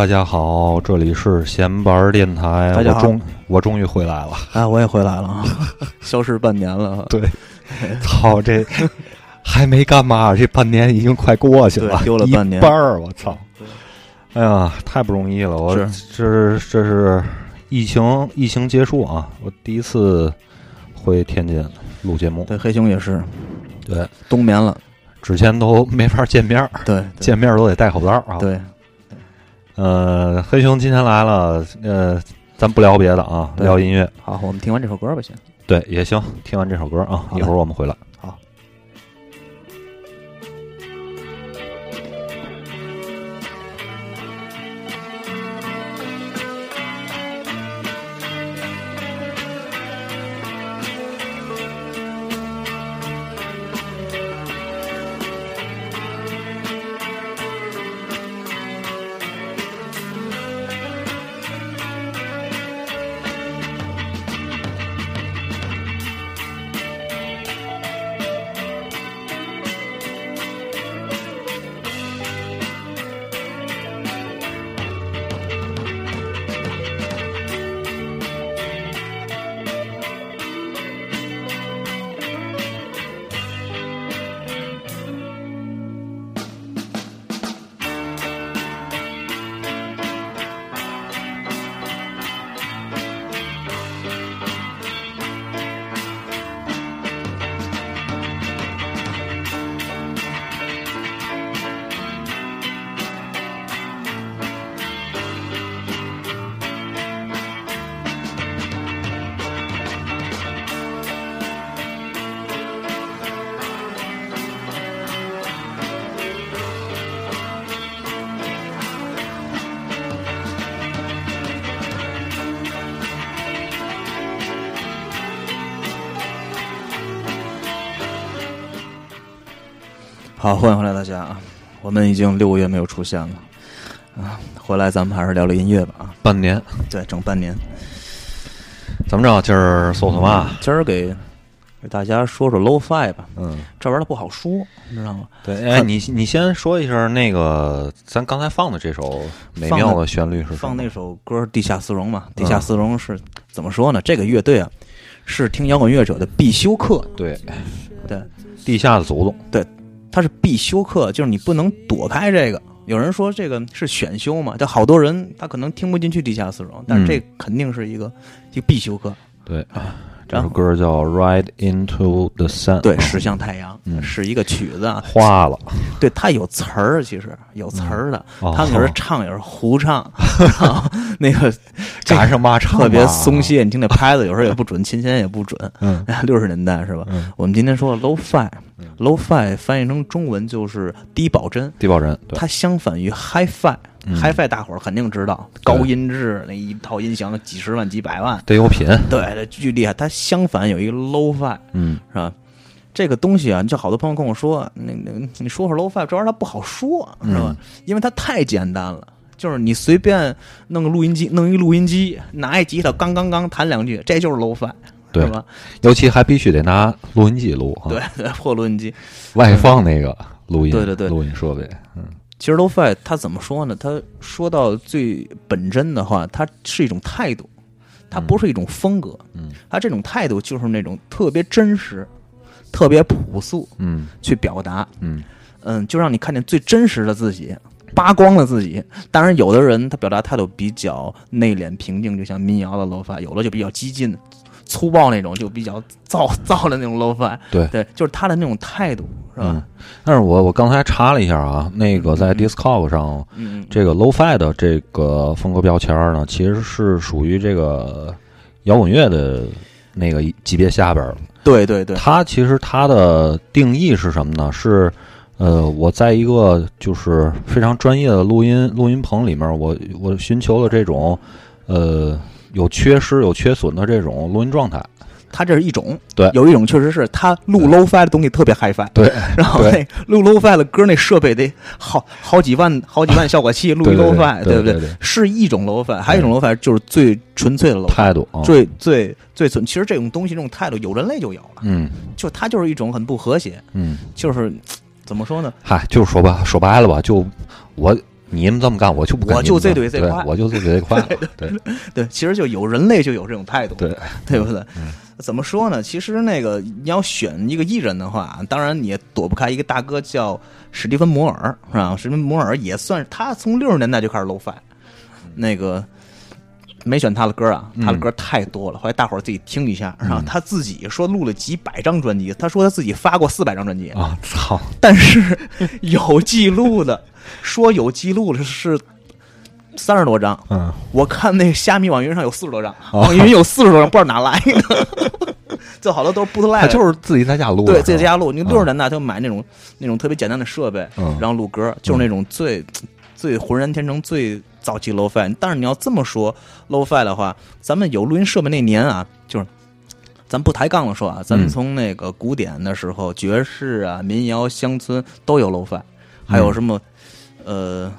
大家好，这里是闲玩电台。大家好我终我终于回来了。哎，我也回来了啊，消失半年了。对，操，这还没干嘛，这半年已经快过去了，对丢了半年一半儿，我操！哎呀，太不容易了，我是这这是疫情疫情结束啊，我第一次回天津录节目。对，黑熊也是对，冬眠了。之前都没法见面儿，对，对见面儿都得戴口罩啊。对，呃，黑熊今天来了，呃，咱不聊别的啊，聊音乐。好，我们听完这首歌吧，先。对，也行。听完这首歌啊，一会儿我们回来。好。欢迎回来，大家啊！我们已经六个月没有出现了啊，回来咱们还是聊聊音乐吧啊。半年，对，整半年。怎么着？今儿说什么？今儿给给大家说说 low fi 吧，嗯，这玩意儿它不好说，你知道吗？对。哎，你你先说一下那个咱刚才放的这首美妙的旋律是什么放那首歌《地下丝绒》嘛，《地下丝绒》是怎么说呢？这个乐队啊，是听摇滚乐者的必修课。对对，地下的祖宗。它是必修课，就是你不能躲开这个。有人说这个是选修嘛，但好多人他可能听不进去地下丝绒，但是这肯定是一个、一个必修课。对，这首歌叫《Ride Into the Sun》。对，驶向太阳、嗯是一个曲子啊，花了。对，它有词儿，其实有词儿的。哦他们有时候唱，也是胡唱，那个赶上嘛唱特别松。懈。你听那拍子，有时候也不准，琴弦也不准。嗯六十年代是吧？嗯，我们今天说 low fi，low fi 翻译成中文就是低保真，低保真。对，它相反于 hi fi。嗯 hi fi 大伙儿肯定知道，高音质那一套音响几十万几百万，得有品。对，这巨厉害。它相反有一个 low fi 嗯是吧？这个东西啊，就好多朋友跟我说，那那你说说 low fi 这玩意儿它不好说，是吧？嗯因为它太简单了。就是你随便弄个录音机，弄一录音机，拿一吉他，刚刚刚弹两句，这就是 low fi，对吧？尤其还必须得拿录音机录啊。对，对，破录音机。外放那个录音。对对对录音设备。嗯其实 low fi 它怎么说呢？它说到最本真的话，它是一种态度，它不是一种风格。嗯它这种态度就是那种特别真实、特别朴素嗯去表达。嗯嗯，就让你看见最真实的自己，扒光了自己。当然，有的人他表达态度比较内敛平静，就像民谣的 low fi；有的就比较激进、粗暴那种，就比较燥燥的那种 low fi。对对，就是他的那种态度，是嗯吧？，但是我我刚才查了一下啊，那个在嗯 Discog 上，嗯，这个 Low-Fi 的这个风格标签儿呢，其实是属于这个摇滚乐的那个级别下边儿。对对对，它其实它的定义是什么呢？是呃，我在一个就是非常专业的录音录音棚里面，我我寻求了这种呃有缺失、有缺损的这种录音状态。它这是一种，对有一种确实是它录 low fi 的东西特别 high fi，对，然后那录 low fi 的歌那设备得好好几万好几万效果器录 low 对 fi，不对不对是一种 low fi，还有一种 low fi 就是最纯粹的 low 态度啊，最最最纯。其实这种东西这种态度有人类就有了，嗯就它就是一种很不和谐，嗯，就是怎么说呢？嗨，就是说吧，说白了吧，就我你们这么干，我就不跟我就这对 对这块我就这对快，对对，其实就有人类就有这种态度，对，对不对？怎么说呢？其实那个你要选一个艺人的话，当然你也躲不开一个大哥叫史蒂芬摩尔，是吧？史蒂芬摩尔也算是他从六十年代就开始 low fi，那个没选他的歌啊，他的歌太多了，后来大伙儿自己听一下。然后他自己说录了几百张专辑，他说他自己发过四百张专辑，啊，操，但是 有记录的说有记录的是三十多张，嗯，我看那虾米网云上有四十多张，哦。网云有四十多张，不知道哪来的。就好多都是 bootleg，他就是自己在家录，对，自己在家录。你六十年代他就买那种那种特别简单的设备，嗯。然后录歌，就是那种最最浑然天成、最早期 low fi。但是你要这么说 low fi 的话，咱们有录音设备那年啊，就是咱不抬杠了说啊，咱们嗯从那个古典的时候，爵士啊、民谣、乡村都有 low fi，还有什么呃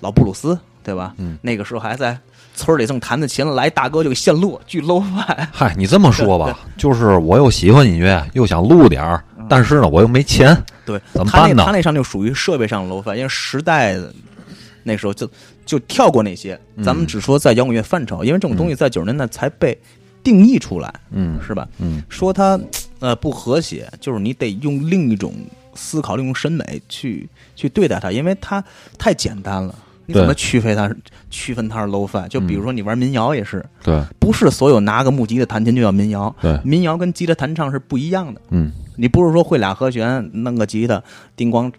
老布鲁斯对吧？嗯。那个时候还在村里正弹着琴，来大哥就给现录，巨 low fi。嗨，你这么说吧，就是我又喜欢音乐，又想录点儿，但是呢，我又没钱，对，怎么办呢？他那上就属于设备上的 low fi，因为时代的那时候就就跳过那些，嗯。咱们只说在摇滚乐范畴，因为这种东西在九十年代才被定义出来，嗯。是吧？嗯。说它呃不和谐，就是你得用另一种思考、另一种审美去去对待它，因为它太简单了。你怎么区分它？区分它是 low fi？就比如说你玩民谣也是，对不是所有拿个木吉他弹琴就叫民谣，对，民谣跟吉他弹唱是不一样的。嗯你不是说会俩和弦，弄个吉他，叮咣，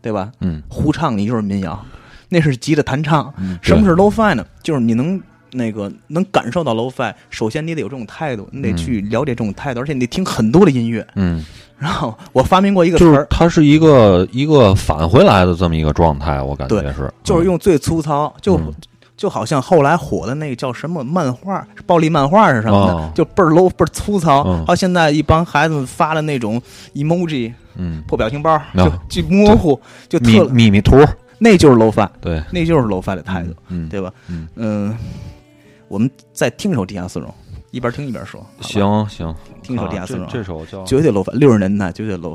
对吧？嗯胡唱你就是民谣，那是吉他弹唱。嗯，什么是 low fi 呢？就是你能那个能感受到 low fi，首先你得有这种态度，你得去了解这种态度，而且你得听很多的音乐。嗯，然后我发明过一个就是词儿，它是一个一个返回来的这么一个状态，我感觉对是，就是用最粗糙，就嗯就好像后来火的那个叫什么漫画，暴力漫画是什么的，哦就倍儿 low 倍儿粗糙。嗯还有现在一帮孩子发的那种 emoji 嗯，破表情包，就就模糊，就特秘密图，那就是 low fi，对，那就是 low fi 的态度，嗯，对吧？嗯嗯，我们再听首《地下丝绒》，一边听一边说。行行，听一首啊地下丝绒这这首叫绝对 low fi，六十年代绝对 low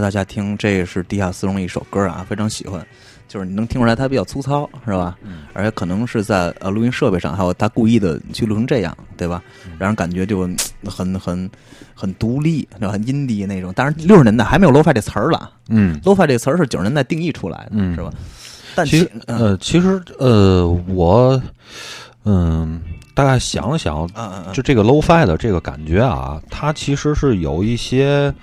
大家听，这是地下丝绒一首歌啊，非常喜欢，就是你能听出来它比较粗糙，是吧？嗯而且可能是在呃录音设备上，还有他故意的去录成这样，对吧？让人感觉就嗯很很很独立，对吧？很阴地那种。当然，六十年代还没有 low fi 这词儿了嗯，low fi 这词儿是九十年代定义出来的，嗯是吧？但其实嗯呃，其实呃，我嗯大概想了想，嗯嗯嗯，就这个 low-fi 的这个感觉啊，它其实是有一些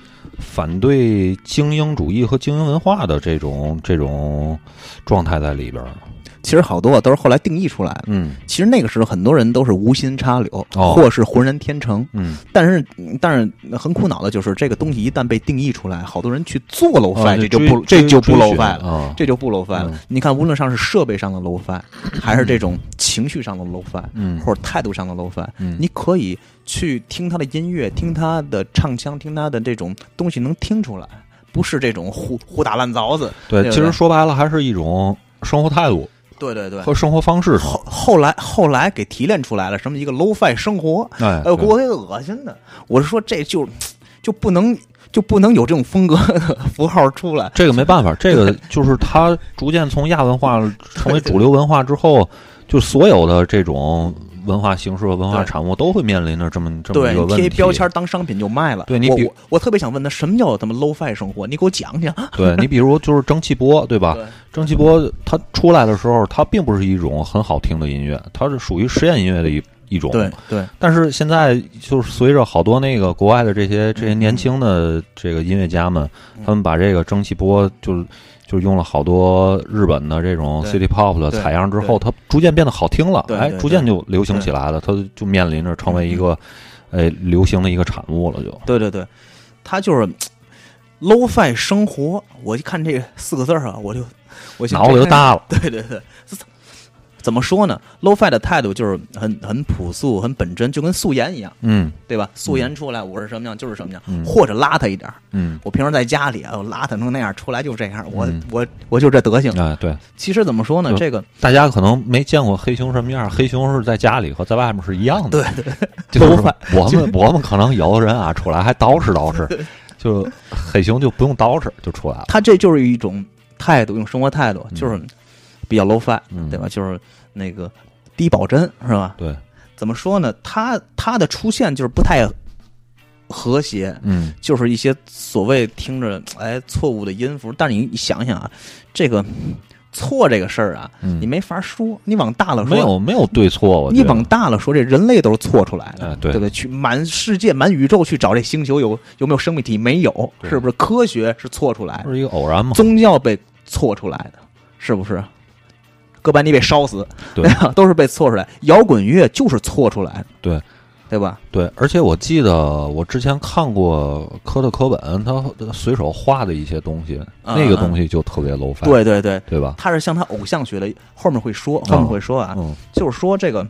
反对精英主义和精英文化的这种这种状态在里边。其实好多啊都是后来定义出来的。嗯其实那个时候很多人都是无心插柳，哦或是浑然天成。嗯，但是，但是很苦恼的就是这个东西一旦被定义出来，好多人去做 low 啊 fi，、这就不这就不追 low 寻 fi 了。哦。这就不 low fi 了嗯。你看，无论上是设备上的 low fi，还是这种情绪上的 low fi，嗯或者态度上的 low fi，嗯你可以去听他的音乐，听他的唱腔，听他的这种东西，能听出来，不是这种胡胡打烂凿子。对，对对其实说白了还是一种生活态度对对对。和生活方式。后后来后来给提炼出来了，什么一个 low fi 生活，给我给恶心的。我是说，这就就不能就不能有这种风格的符号出来。这个没办法，这个就是它逐渐从亚文化 成为主流文化之后，就所有的这种文化形式和文化产物都会面临着这么这么一个问题。贴标签当商品就卖了。对你比我特别想问他，什么叫他妈 low fi 生活？你给我讲讲。对你比如就是蒸汽波，对吧？对蒸汽波它出来的时候，它并不是一种很好听的音乐，它是属于实验音乐的一一种。对对但是现在就是随着好多那个国外的这些这些年轻的这个音乐家们，嗯他们把这个蒸汽波就是就用了好多日本的这种 city pop 的采样之后，它逐渐变得好听了，哎，逐渐就流行起来了，它就面临着成为一个哎流行的一个产物了，就。对对对，它就是 low fi 生活。我一看这四个字儿啊，我就我脑子就大了。对 对对，怎么说呢？low fi 的态度就是很很朴素、很本真，就跟素颜一样，嗯对吧？素颜出来，我是什么样就是什么样，嗯或者邋遢一点儿。嗯，我平时在家里啊，我邋遢成那样，出来就这样，我、嗯我我就这德行。啊对，其实怎么说呢？这个大家可能没见过黑熊什么样，黑熊是在家里和在外面是一样的。对对，就是都反我们 我们可能有的人啊出来还捯饬捯饬，就黑熊就不用捯饬就出来了。他这就是一种态度，一种生活态度，就是比较 low fi，、嗯对吧？就是那个低保真是吧？对，怎么说呢？他他的出现就是不太和谐，嗯就是一些所谓听着哎错误的音符。但是你你想想啊，这个错这个事儿啊，嗯，你没法说。你往大了说，没有没有对错，你往大了说，这人类都是错出来的，哎对对不对？去满世界、满宇宙去找这星球有有没有生命体？没有，是不是？科学是错出来的，是一个偶然吗。宗教被错出来的，是不是？哥白尼被烧死，对？都是被错出来。摇滚乐就是错出来的，对对吧？对，而且我记得我之前看过科特·科本他随手画的一些东西，嗯那个东西就特别 low fi，对对对，对吧？他是向他偶像学的，后面会说，后面会说啊，嗯就是说这个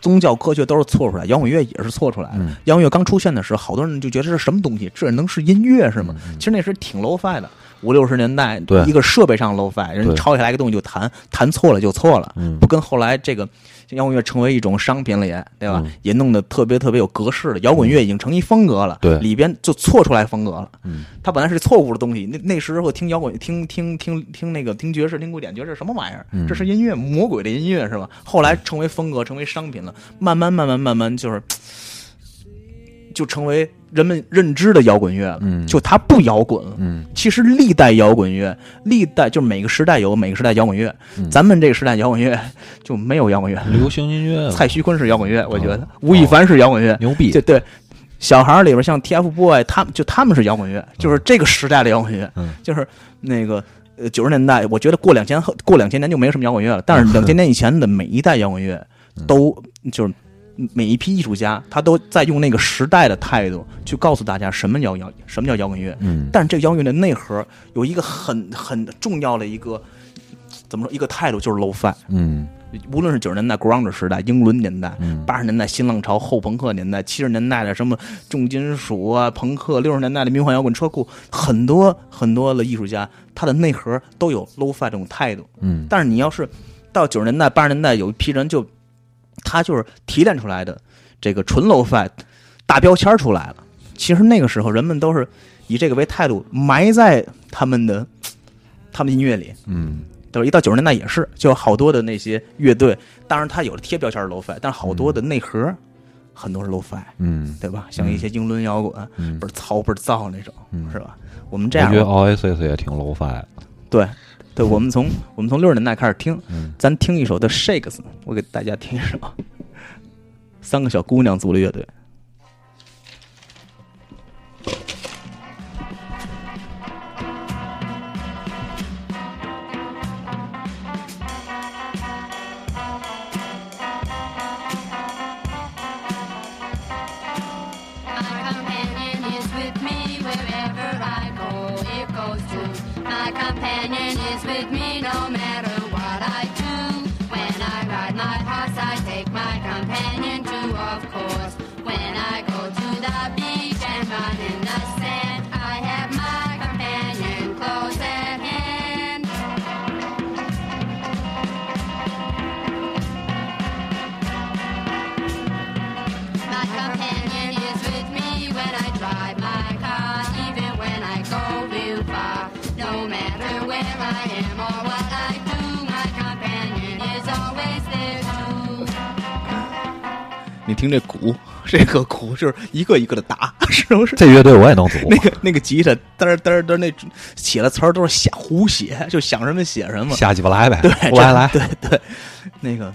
宗教科学都是错出来，摇滚乐也是错出来的。嗯摇滚乐刚出现的时候，好多人就觉得这是什么东西？这能是音乐是吗？嗯其实那时挺 low fi 的，五六十年代，对一个设备上 low fi，人抄下来一个东西就弹，弹错了就错了，嗯不跟后来这个摇滚乐成为一种商品了也，对吧？嗯也弄得特别特别有格式了，摇滚乐已经成一风格了，对里边就错出来风格了。嗯它本来是错误的东西，那那时候听摇滚，听听听听那个听爵士，听古典爵士什么玩意儿？嗯这是音乐，魔鬼的音乐是吧？后来成为风格，成为商品了，慢慢慢慢慢慢就是。就成为人们认知的摇滚乐了，嗯。就它不摇滚。其实历代摇滚乐，历代就是每个时代有每个时代摇滚乐，嗯。咱们这个时代摇滚乐 就没有摇滚乐。流行音乐蔡徐坤是摇滚乐，我觉得。哦。吴亦凡是摇滚乐，牛逼。对，对，小孩儿里边像 TFBOY，他们就他们是摇滚乐，就是这个时代的摇滚乐，嗯。就是那个呃九十年代，我觉得过两千后过两千年就没什么摇滚乐了，但嗯。是两千年以前的每一代摇滚乐 都就是。每一批艺术家，他都在用那个时代的态度去告诉大家什么叫摇，什么叫摇滚乐。嗯但是这个摇滚乐的内核有一个很很重要的一个怎么说一个态度，就是 low fi。嗯无论是九十年代 grunge 时代、英伦年代，嗯八十年代新浪潮、后朋克年代，七十年代的什么重金属啊、朋克，六十年代的迷幻摇滚车库，很多很多的艺术家，他的内核都有 low fi 这种态度。嗯但是你要是到九十年代、八十年代，有一批人就他就是提炼出来的这个纯 low fi 大标签出来了。其实那个时候人们都是以这个为态度，埋在他们的 他们的音乐里。嗯对吧？一到九十年代也是，就有好多的那些乐队，当然它有的贴标签是 low fi，但是好多的内核、很多是 low fi，嗯对吧？像一些英伦摇滚，嗯倍儿糙倍儿燥那种，嗯是吧？我们这样我觉得 Oasis 也挺 low fi 的。对，对，我们从我们从六十年代开始听，嗯咱听一首的 Shakes，我给大家听一首。三个小姑娘组的乐队。你听这鼓，这个鼓就是一个一个的打，是不是？这乐队我也能组。那个那个吉他嘚儿嘚儿嘚儿，那写的词儿都是瞎胡写，就想什么写什么。瞎鸡巴来呗，对，胡来来。对对，那个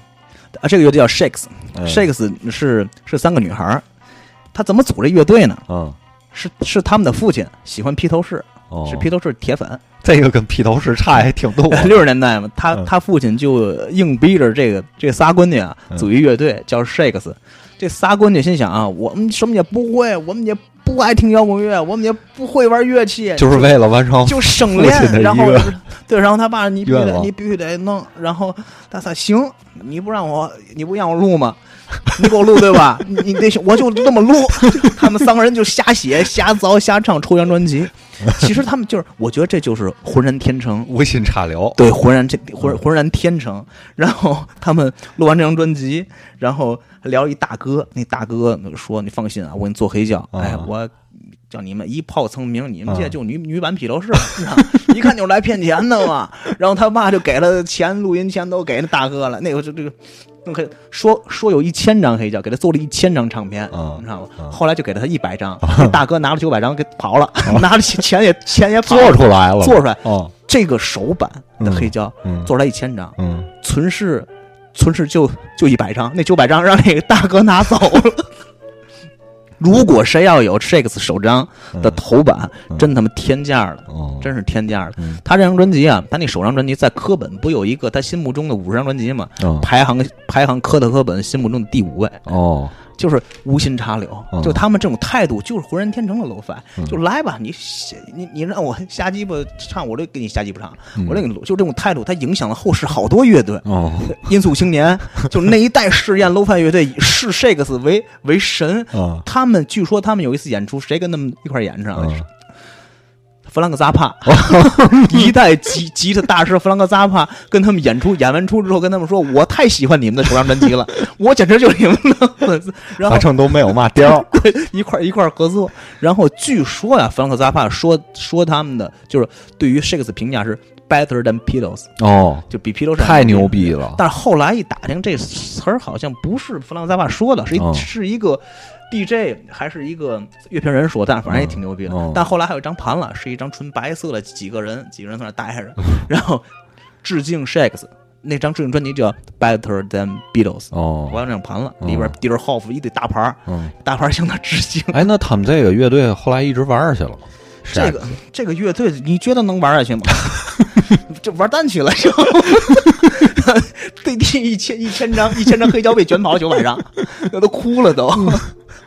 啊，这个乐队叫 Shakes，Shakes、嗯是是三个女孩儿，她怎么组这乐队呢？嗯，是是他们的父亲喜欢披头士，哦，是披头士铁粉。这个跟披头士差还挺多。六十年代嘛，他嗯他父亲就硬逼着这个这仨闺女啊嗯组一乐队叫 Shakes。这仨闺女心想啊，我们什么也不会，我们也不爱听摇滚乐，我们也不会玩乐器，就是为了完成就省练，然后对，然后他爸你必须得你必须得弄，然后他说行，你不让我你不让我录吗？你给我录对吧？你 你得我就那么录。他们三个人就瞎写、瞎凿、瞎唱，出一张专辑。其实他们就是，我觉得这就是浑然天成，无心插柳。对，浑然这浑浑然天成。然后他们录完这张专辑，然后聊一大哥，那大哥说：“你放心啊，我给你做黑胶，哎啊，我叫你们一炮成名，你们这啊就女女版披头士，一看就是来骗钱的嘛。”然后他爸就给了钱，录音钱都给那大哥了。那个就这个。那个说说有一千张黑胶，给他做了一千张唱片，啊你知道吗？啊后来就给了他一百张，那大哥拿了九百张给跑了，拿了钱也钱也跑了做出来了，做出来哦，这个首版的黑胶，嗯做出来一千张，嗯，存世存世就就一百张，那九百张让那个大哥拿走了。如果谁要有 Shakes 首张的头版，嗯真他妈天价了，哦，真是天价了。嗯。他这张专辑啊，他那首张专辑在科本不有一个他心目中的五十张专辑吗？嗯排行排行科特科本心目中的第五位，哦，就是无心插柳，嗯就他们这种态度，就是浑然天成的 low fi，、嗯就来吧，你瞎你你让我瞎鸡巴唱，我就给你瞎鸡巴唱，嗯我这个就这种态度，它影响了后世好多乐队。哦，音速青年，就那一代试验 low fi 乐队以视 Shakes 为为神，啊，他们据说他们有一次演出，谁跟他们一块儿演上？嗯弗兰克扎帕，一代吉吉他大师弗兰克扎帕跟他们演出，演完出之后跟他们说：“我太喜欢你们的首张专辑了，我简直就是你们的粉丝。”然后反正都没有嘛调儿。一块儿一块儿合作。然后据说呀，弗兰克扎帕说说他们的就是对于 Shakes 评价是 better than Beatles，哦，就比 Beatles 太牛逼了。但是后来一打听，这词儿好像不是弗兰克扎帕说的，是一、哦是一个 DJ 还是一个乐评人说，但反正也挺牛逼的。哦但后来还有一张盘了，是一张纯白色的，几个人几个人在那待着，然后致敬 Shakes。那张致敬专辑叫《Better Than Beatles》，哦我，要那张盘了，哦里边 Dear Hoff 一堆大牌儿，嗯，大牌儿向他致敬。哎，那他们这个乐队后来一直玩下去了吗？这个这个乐队，你觉得能玩下去吗？这玩蛋去了，就 对第一千一千张一千张黑胶被卷跑了九百张，那都哭了都。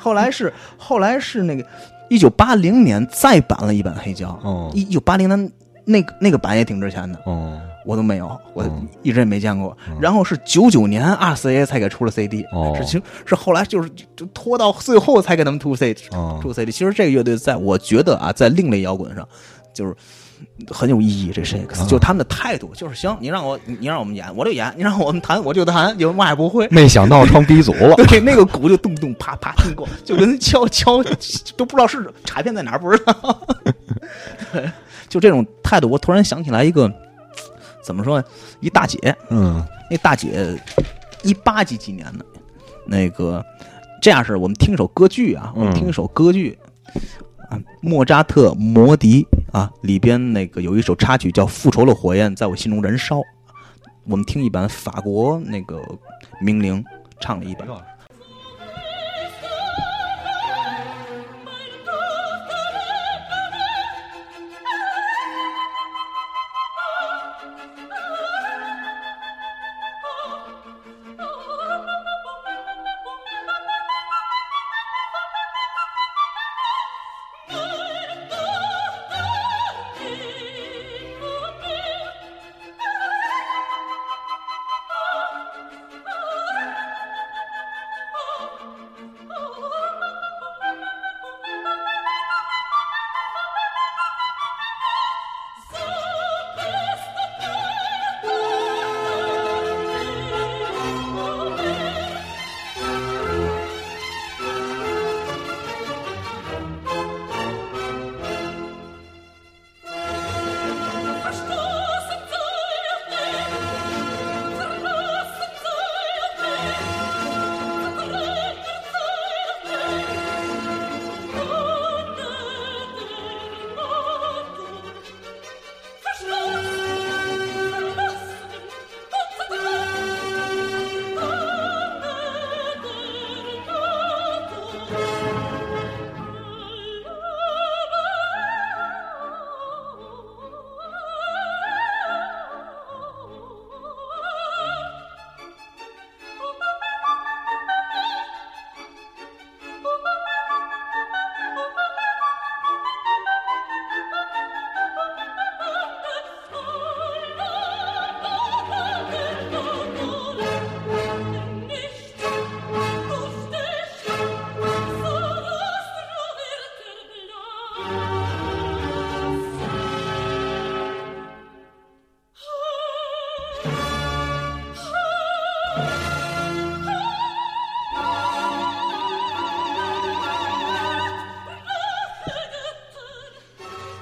后来是后来是那个一九八零年再版了一版黑胶，哦。一九八零年那个那个版也挺值钱的，哦。我都没有，我嗯一直也没见过。然后是九九年 RCA 才给出了 CD，哦。是其实是后来就是就拖到最后才给他们出 CD，哦。出 CD。其实这个乐队在我觉得啊，在另类摇滚上就是很有意义。这 Shakes、啊就他们的态度，就是行，你让我你让我们演我就演，你让我们弹我就弹，有嘛也不会。没想到成鼻祖了。对，那个鼓就咚咚啪啪听过，就跟敲敲都不知道是卡片在哪儿，不知道。对，就这种态度，我突然想起来一个，怎么说呢？一大姐，嗯那大姐一八几几年的，那个这样式，我们听一首歌剧啊，我们听一首歌剧啊，莫扎特《魔笛》啊，里边那个有一首插曲叫《复仇的火焰在我心中燃烧》，我们听一版法国那个名伶唱了一版。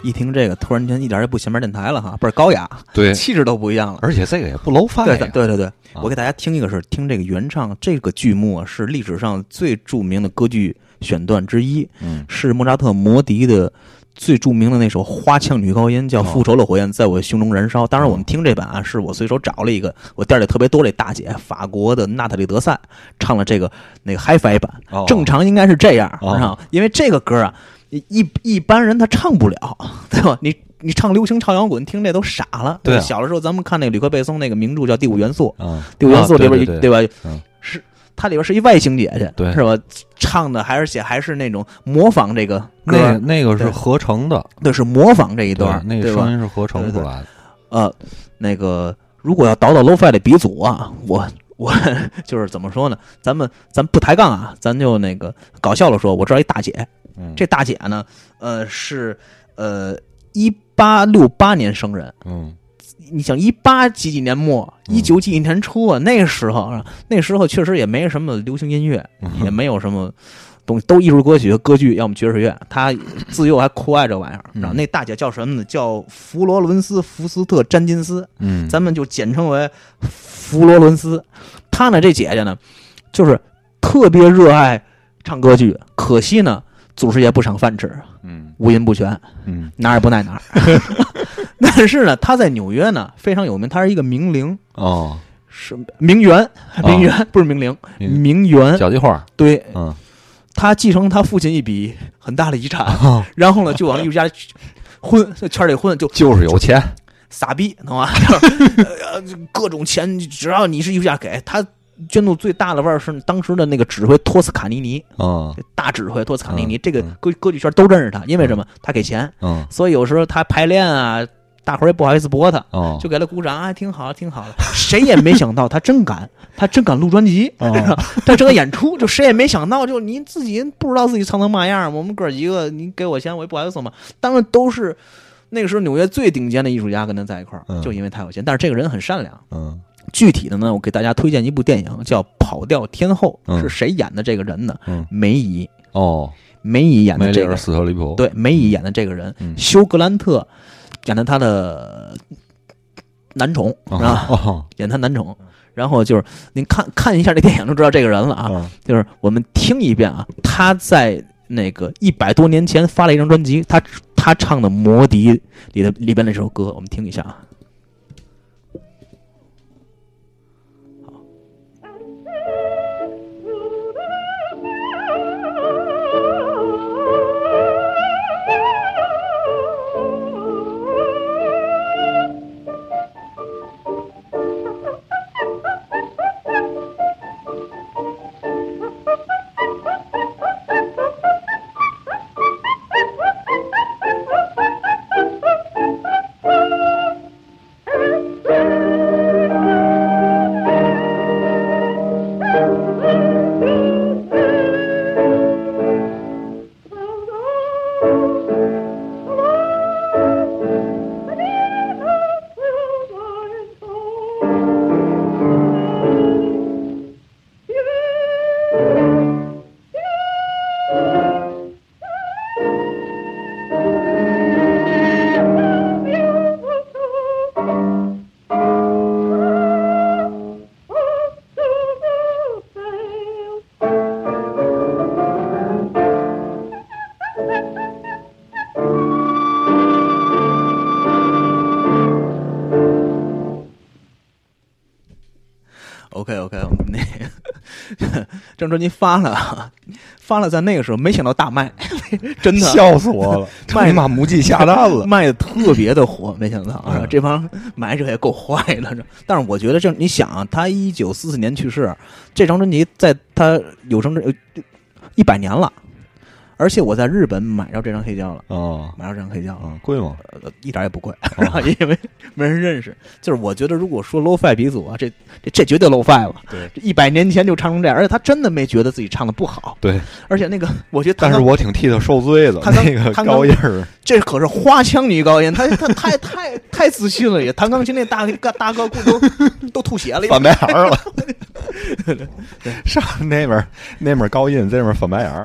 一听这个，突然间一点也不前面电台了哈，倍儿高雅，对，气质都不一样了。而且这个也不 low 对 fi 呀对对对，啊我给大家听一个是听这个原唱，这个剧目啊是历史上最著名的歌剧选段之一，嗯是莫扎特《魔笛》的最著名的那首花腔女高音，叫《哦复仇的火焰在我胸中燃烧》。当然，我们听这版啊，是我随手找了一个我店里特别多这大姐，法国的娜塔莉德赛唱了这个那个 HiFi 版，哦正常应该是这样？因为这个歌啊，一一般人他唱不了，对吧？你。你唱流行、唱摇滚，听这都傻了。对啊小的时候咱们看那个吕克贝松那个名著叫《第五元素》，嗯，第五元素里边、啊对对吧？嗯是它里边是一外星姐姐，对是吧？唱的还是写还是那种模仿这个歌那儿，那个是合成的，对，是模仿这一段，，那个对声？音是合成出来的。呃，那个如果要倒倒 low fi 的鼻祖啊，我我就是怎么说呢？咱们咱不抬杠啊，咱就那个搞笑了说，我知道一大姐，嗯，这大姐呢，呃是呃一八六八年生人，嗯你想一八几几年末，嗯一九几几年初啊，那个时候啊，那时候确实也没什么流行音乐，嗯也没有什么东西，都艺术歌曲、歌剧，要么爵士乐。他 自幼还酷爱这玩意儿。嗯然后那大姐叫什么呢？叫弗罗伦斯·福斯特·詹金斯，嗯，咱们就简称为弗罗伦斯。她呢，这姐姐呢，就是特别热爱唱歌剧，可惜呢，祖师爷不赏饭吃，嗯五音不全，嗯哪儿也不耐哪儿。但是呢，他在纽约呢非常有名，他是一个名伶。哦，是名媛，名媛、不是名伶，名名媛。花，对嗯他继承他父亲一笔很大的遗产，哦然后呢就往艺术家混，在圈里混，就 就是有钱，傻逼，懂吗？呃各种钱，只要你是艺术家给他。捐助最大的腕儿是当时的那个指挥托斯卡尼尼，啊大指挥托斯卡尼尼，嗯这个嗯歌歌剧圈都认识他，因为什么？他给钱，嗯所以有时候他排练啊，大伙儿也不好意思驳他，哦，就给他鼓掌啊，挺好，挺好的。谁也没想到他真敢，他真敢录专辑？他整个演出，就谁也没想到，就您自己不知道自己唱成嘛样。我们哥几个，您给我钱，我也不好意思说嘛。当然都是那个时候纽约最顶尖的艺术家跟他在一块儿，嗯就因为他有钱。但是这个人很善良。嗯具体的呢，我给大家推荐一部电影，叫《跑调天后》，嗯。是谁演的这个人呢？嗯。梅姨，哦，梅姨演的这个，斯特里普，，对，梅姨演的这个人，嗯。休格兰特演的他的男宠啊。哦。演他男宠。然后就是您看看一下这电影就知道这个人了啊。啊，就是我们听一遍啊，他在那个一百多年前发了一张专辑，他他唱的《魔笛》里的里边那首歌，我们听一下啊。张专辑发了，发了，在那个时候没想到大卖，真的。笑死我了，卖 他妈母鸡下蛋了，卖的特别的火，没想到啊，嗯这帮买者也够坏的。但是我觉得这你想啊，他一九四四年去世，这张专辑在他有生之呃一百年了，而且我在日本买着这张黑胶了，哦，买着这张黑胶，嗯，贵吗？呃，一点也不贵，哦 因为没人认识。就是我觉得，如果说 low fi 鼻祖啊，这这这绝对 low fi 了。对这一百年前就唱成这样，而且他真的没觉得自己唱的不好。对，而且那个，我觉得他但是我挺替他受罪的，他那个他高音儿，这可是花腔女高音，他他太太太自信了，也弹钢琴那大大大哥裤都都吐血了，翻白眼儿了，上那边那边高音，这边翻白眼儿。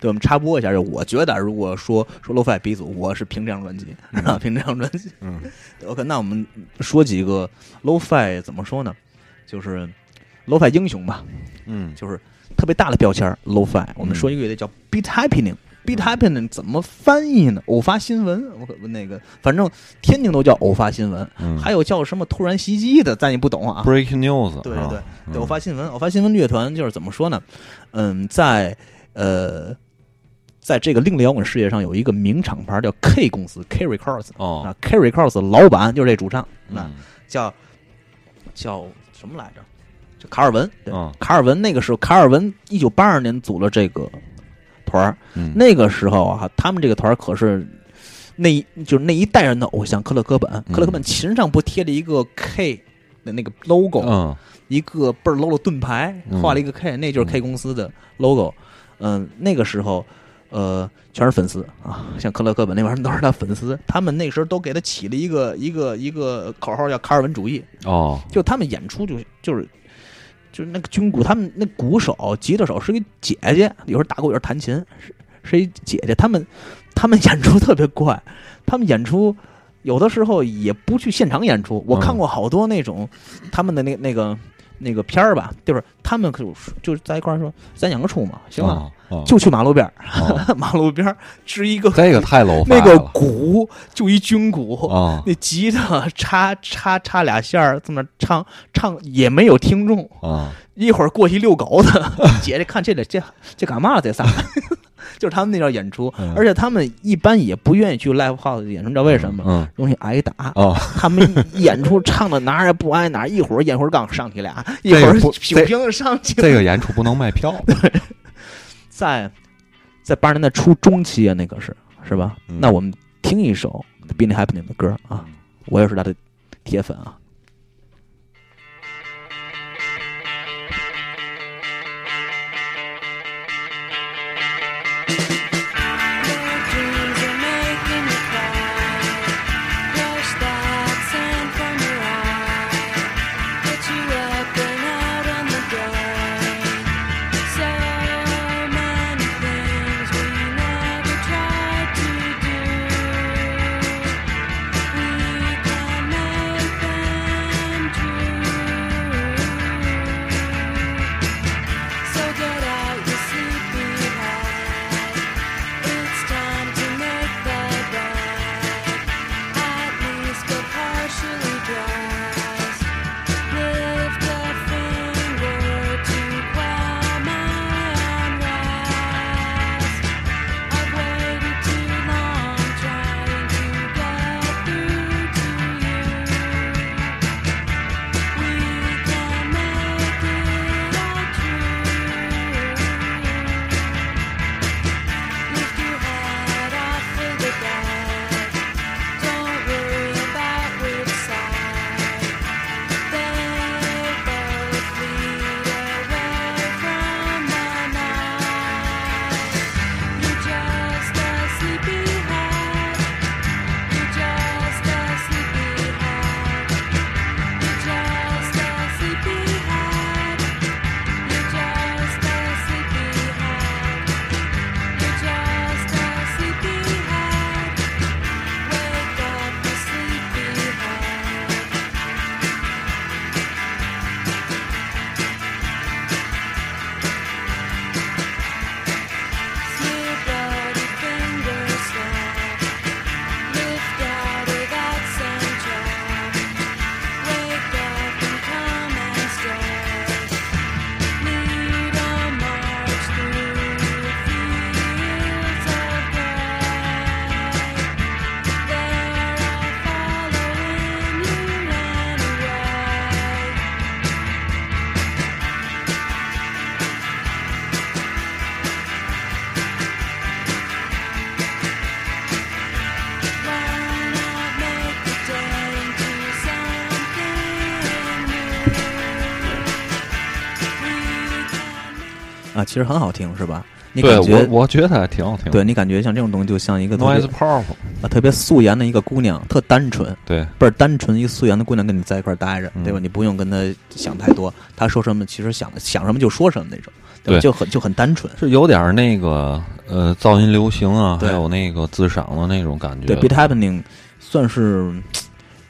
对，我们插播一下，就我觉得，如果说说 low-fi 鼻祖，我是凭这张专辑，啊，凭这张专辑。嗯 OK，那我们说几个 low-fi 怎么说呢？就是 low-fi 英雄吧，嗯就是特别大的标签 low-fi。我们说一个乐队叫 beat happening。beat happening 怎么翻译呢？偶发新闻，我可那个，反正天津都叫偶发新闻，嗯，还有叫什么突然袭击的，咱也不懂啊。breaking news，对对对，偶发新闻，偶发新闻乐团就是怎么说呢？嗯，在呃，在这个另类摇滚事业上有一个名厂牌叫 K 公司 K Records 哦。啊，K Records 老板就是这主唱，那嗯叫叫什么来着？就卡尔文。对，嗯。卡尔文那个时候，卡尔文一九八二年组了这个团儿，嗯。那个时候啊，他们这个团儿可是那一就是那一代人的偶像克勒科本，克勒科本琴上不贴了一个 K 的那个 logo，、嗯。一个倍儿 low 的盾牌，嗯。画了一个 K，、那就是 K 公司的 logo。嗯，那个时候，呃，全是粉丝啊，像克勒克本那帮人都是他粉丝，他们那时候都给他起了一个一个一个口号叫卡尔文主义，哦就他们演出就就是就是那个军鼓，他们那鼓手、吉他手是一姐姐，有时候打鼓，有时候弹琴，是是一姐姐。他们他们演出特别怪，他们演出有的时候也不去现场演出。我看过好多那种他们的那那个那个片儿吧，就是他们可就是在一块儿说咱演个出嘛，行吧，哦哦就去马路边儿，哦 马路边儿支一个这个太 low 那个鼓，就一军鼓。啊那吉他插插插俩线儿，这么唱唱也没有听众。啊一会儿过去遛狗的 姐姐看这得这这干嘛了？这仨，就是他们那叫演出，嗯而且他们一般也不愿意去 live house 演出，你知道为什么？吗容易挨打。哦 他们演出唱的哪儿也不挨哪儿，一会儿烟灰缸上去俩，一会儿酒瓶子上去。这个演出不能卖票 在在八十年代初中期啊，那个是是吧？嗯那我们听一首 Billy Happening 的歌啊，我也是他的铁粉啊。实很好听，是吧？你感觉我我觉得还挺好听。对你感觉像这种东西，就像一个特别，noise powerful，啊特别素颜的一个姑娘，特单纯，对，倍儿单纯，一个素颜的姑娘跟你在一块儿待着，嗯对吧？你不用跟她想太多，她说什么其实想想什么就说什么那种，对就很就很单纯。是有点那个呃噪音流行啊，还有那个自赏的那种感觉。对，Beat Happening 算是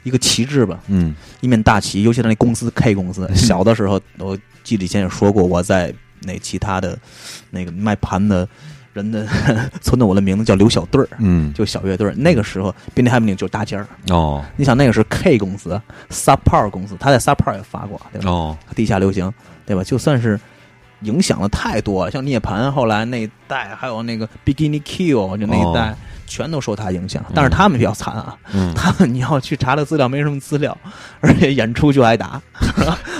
一个旗帜吧，嗯一面大旗。尤其是那公司 K 公司，小的时候我记得以前也说过，我在那其他的那个卖盘的人的 存的我的名字叫刘小队儿。嗯，就小乐队儿，那个时候 Beat Happening 就是大尖儿。哦你想，那个是 K 公司、Sub Par 公司，他在 Sub Par 也发过，对吧？哦，地下流行，对吧？就算是影响了太多了，像涅槃后来那一代，还有那个 Bikini Kill 就那一代，哦全都受他影响。但是他们比较惨啊，嗯，他们你要去查的资料没什么资料，而且演出就挨打，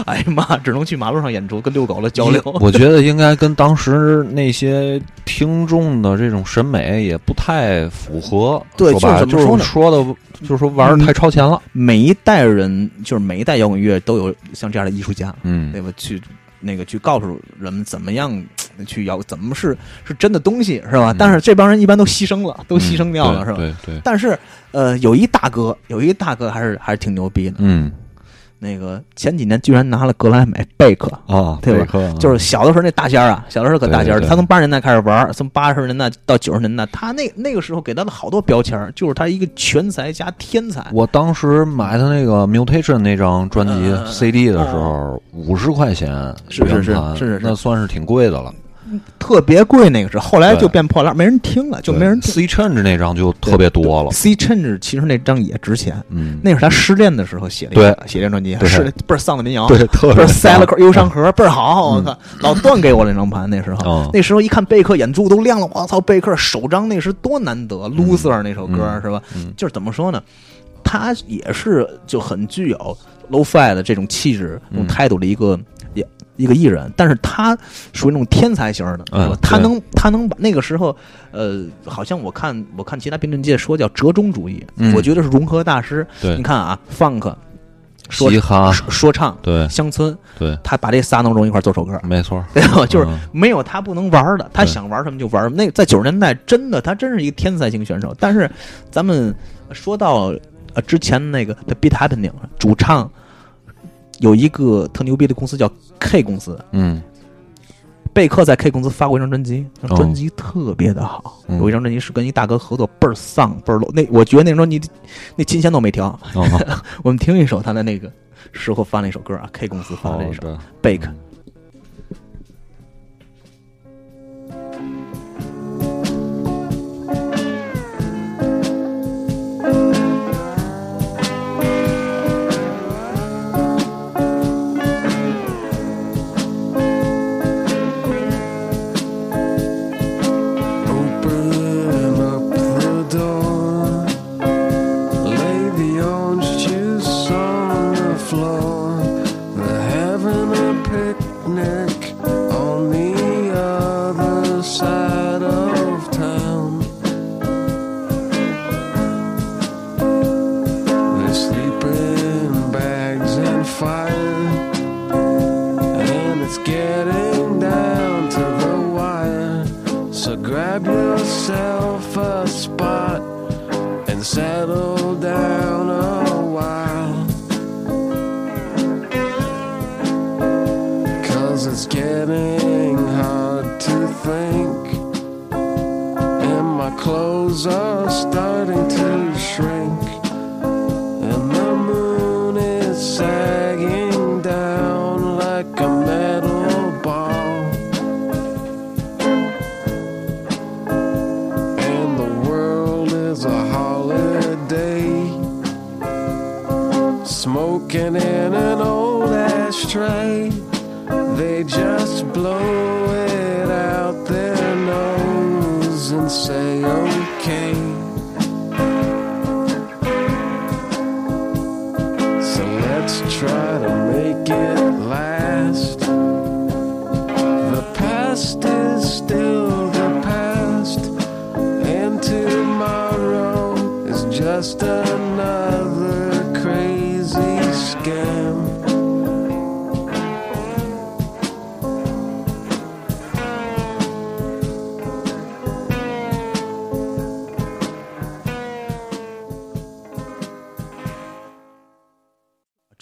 哎呀妈，只能去马路上演出，跟遛狗的交流。我觉得应该跟当时那些听众的这种审美也不太符合。对怎么说呢说的，就是说玩的太超前了。每一代人，就是每一代摇滚乐都有像这样的艺术家，嗯对吧？去那个去告诉人们怎么样呃 去摇，怎么是是真的东西，是吧？嗯但是这帮人一般都牺牲了，都牺牲掉了，嗯是吧？对对，但是呃，有一大哥，有一大哥还是还是挺牛逼的。嗯那个前几年居然拿了格莱美贝克，啊，对吧？贝克就是小的时候那大仙儿啊，小的时候可大仙儿他从八十年代开始玩儿，从八十年代到九十年代，他那那个时候给他的好多标签儿，就是他一个全才加天才。我当时买他那个 Mutation 那张专辑嗯 CD 的时候，五十块钱是是是是是。那算是挺贵的了。特别贵那个是，后来就变破烂，没人听了，就没人听。C Change 那张就特别多了。C Change 其实那张也值钱，嗯，那是他失恋的时候写的一个，写这张专辑，对。是倍儿丧的民谣，对，特别。塞了块忧伤盒，倍儿好，我嗯靠，老段给我那张盘，那时候。嗯，那时候一看贝克眼珠都亮了，我操，贝克首张那时多难得，Loser 那首歌嗯是吧？嗯。就是怎么说呢，他也是就很具有 low-fi 的这种气质、这种嗯。态度的一个也一个艺人，但是他属于那种天才型的？他能他能把那个时候，呃，好像我看我看其他评论界说叫折中主义，嗯我觉得是融合大师。对你看啊，funk 说嘻哈，说说唱、对乡村，对，他把这仨能融一块做首歌，没错，对吧？就是嗯没有他不能玩的，他想玩什么就玩什么。那在九十年代，真的他真是一个天才型选手。但是咱们说到呃之前那个 The Beat Happening 主唱有一个特牛逼的公司叫 K 公司，嗯贝克在 K 公司发过一张专辑，那哦专辑特别的好。嗯有一张专辑是跟一大哥合作，倍儿丧倍儿 low。那我觉得那时候你那琴弦都没调。哦 我们听一首他的那个时候发那首歌啊，K 公司发那首的，Bake。Open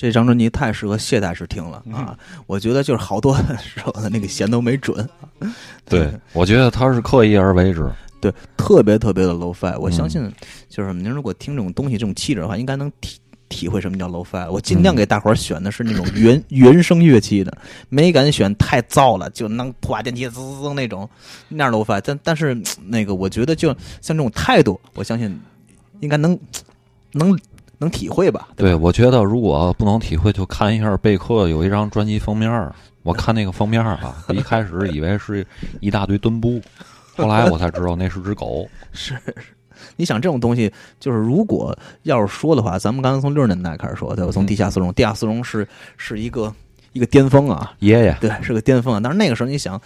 这张专辑太适合谢大师听了嗯啊！我觉得就是好多 时候的那个弦都没准，对，我觉得他是刻意而为之。对，特别特别的 low fi。我嗯相信，就是您如果听这种东西、这种气质的话，应该能体体会什么叫 low fi。我尽量给大伙儿选的是那种原原声乐器的，没敢选太燥了，就能破瓦电梯滋滋滋那种那样 low fi。但但是那个，我觉得就像这种态度，我相信应该能 能能体会吧？对，我觉得如果不能体会，就看一下贝克有一张专辑封面儿。我看那个封面儿啊，一开始以为是一大堆墩布，后来我才知道那是只狗。是。你想这种东西，就是如果要是说的话，咱们刚才从六十年代开始说，对吧？从嗯地下丝绒，地下丝绒是是一个一个巅峰啊，爷爷，对，是个巅峰啊。但是那个时候，你想，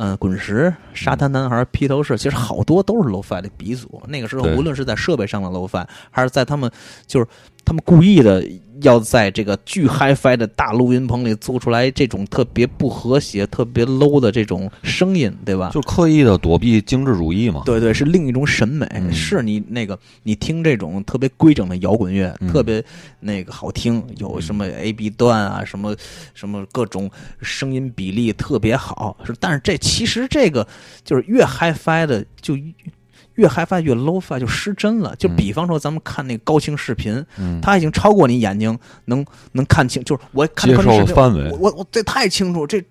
嗯、滚石、沙滩男孩、披头士，其实好多都是 low-fi 的鼻祖。那个时候，无论是在设备上的 low-fi，还是在他们就是他们故意的要在这个巨 hi-fi 的大录音棚里做出来这种特别不和谐、特别 low 的这种声音，对吧？就刻意的躲避精致主义嘛。对对，是另一种审美。嗯是你那个你听这种特别规整的摇滚乐，嗯特别那个好听，有什么 A B 段啊，什么什么各种声音比例特别好。是，但是这其实这个就是越 HiFi 的就。越 HiFi 越 low-fi 就失真了，就嗯。比方说咱们看那个高清视频，嗯，它已经超过你眼睛能能看清，就是我看接高清围。我我我这太清楚，这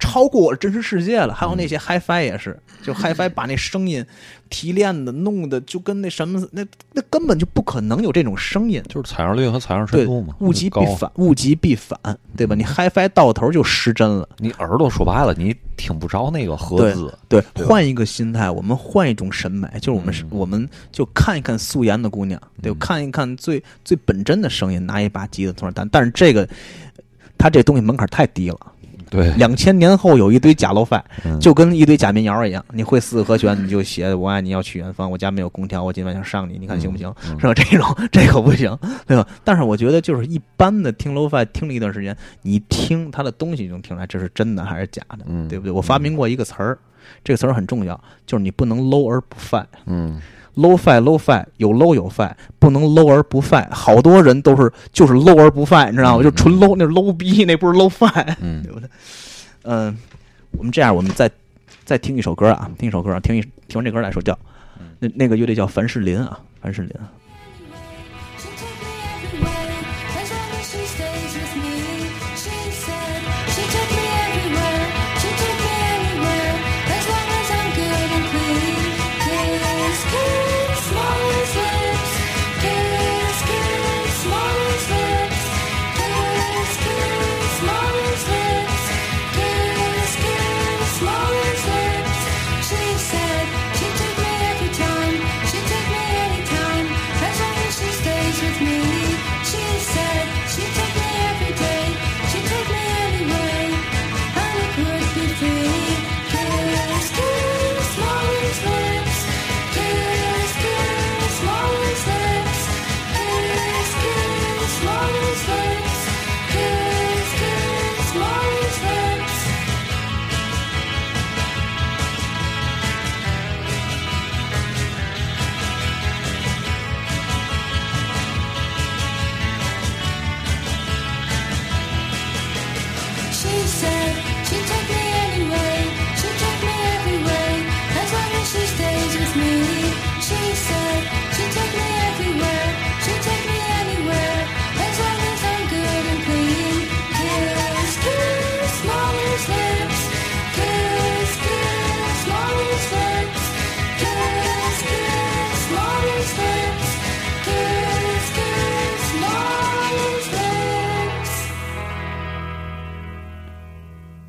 超过我的真实世界了。还有那些 HiFi 也是，就 HiFi 把那声音提炼的弄的就跟那什么，那那根本就不可能有这种声音。就是采样率和采样对深度嘛，，物极必反，物极必反，对吧？你 HiFi 到头就失真了。你耳朵说白了，你听不着那个合对。对，对换一个心态，我们换一种审美，就是我们我们就看一看素颜的姑娘，对，嗯看一看最最本真的声音，拿一把吉他从那儿弹。但是这个，他这东西门槛太低了。对，两千年后有一堆假 low-fi，嗯就跟一堆假民谣一样。你会四个和弦，你就写“我爱你要去远方，我家没有空调，我今晚想上你，你看行不行？”嗯是吧？这种 这可不行，对吧？但是我觉得就是一般的听 low-fi 听了一段时间，你听它的东西就能听出来这是真的还是假的，嗯对不对？我发明过一个词儿，这个词儿很重要，就是你不能 low 而不 fi。嗯 low fi low fi 有 low 有 fi，不能 low 而不 fi。好多人都是就是 low 而不 fi，你知道吗？嗯就纯 low，那是 low 逼，那不是 low fi。嗯 对不对？嗯、我们这样，我们再再听一首歌啊，听一首歌啊，听一听完这歌来说叫，嗯那那个乐队叫凡士林啊，凡士林。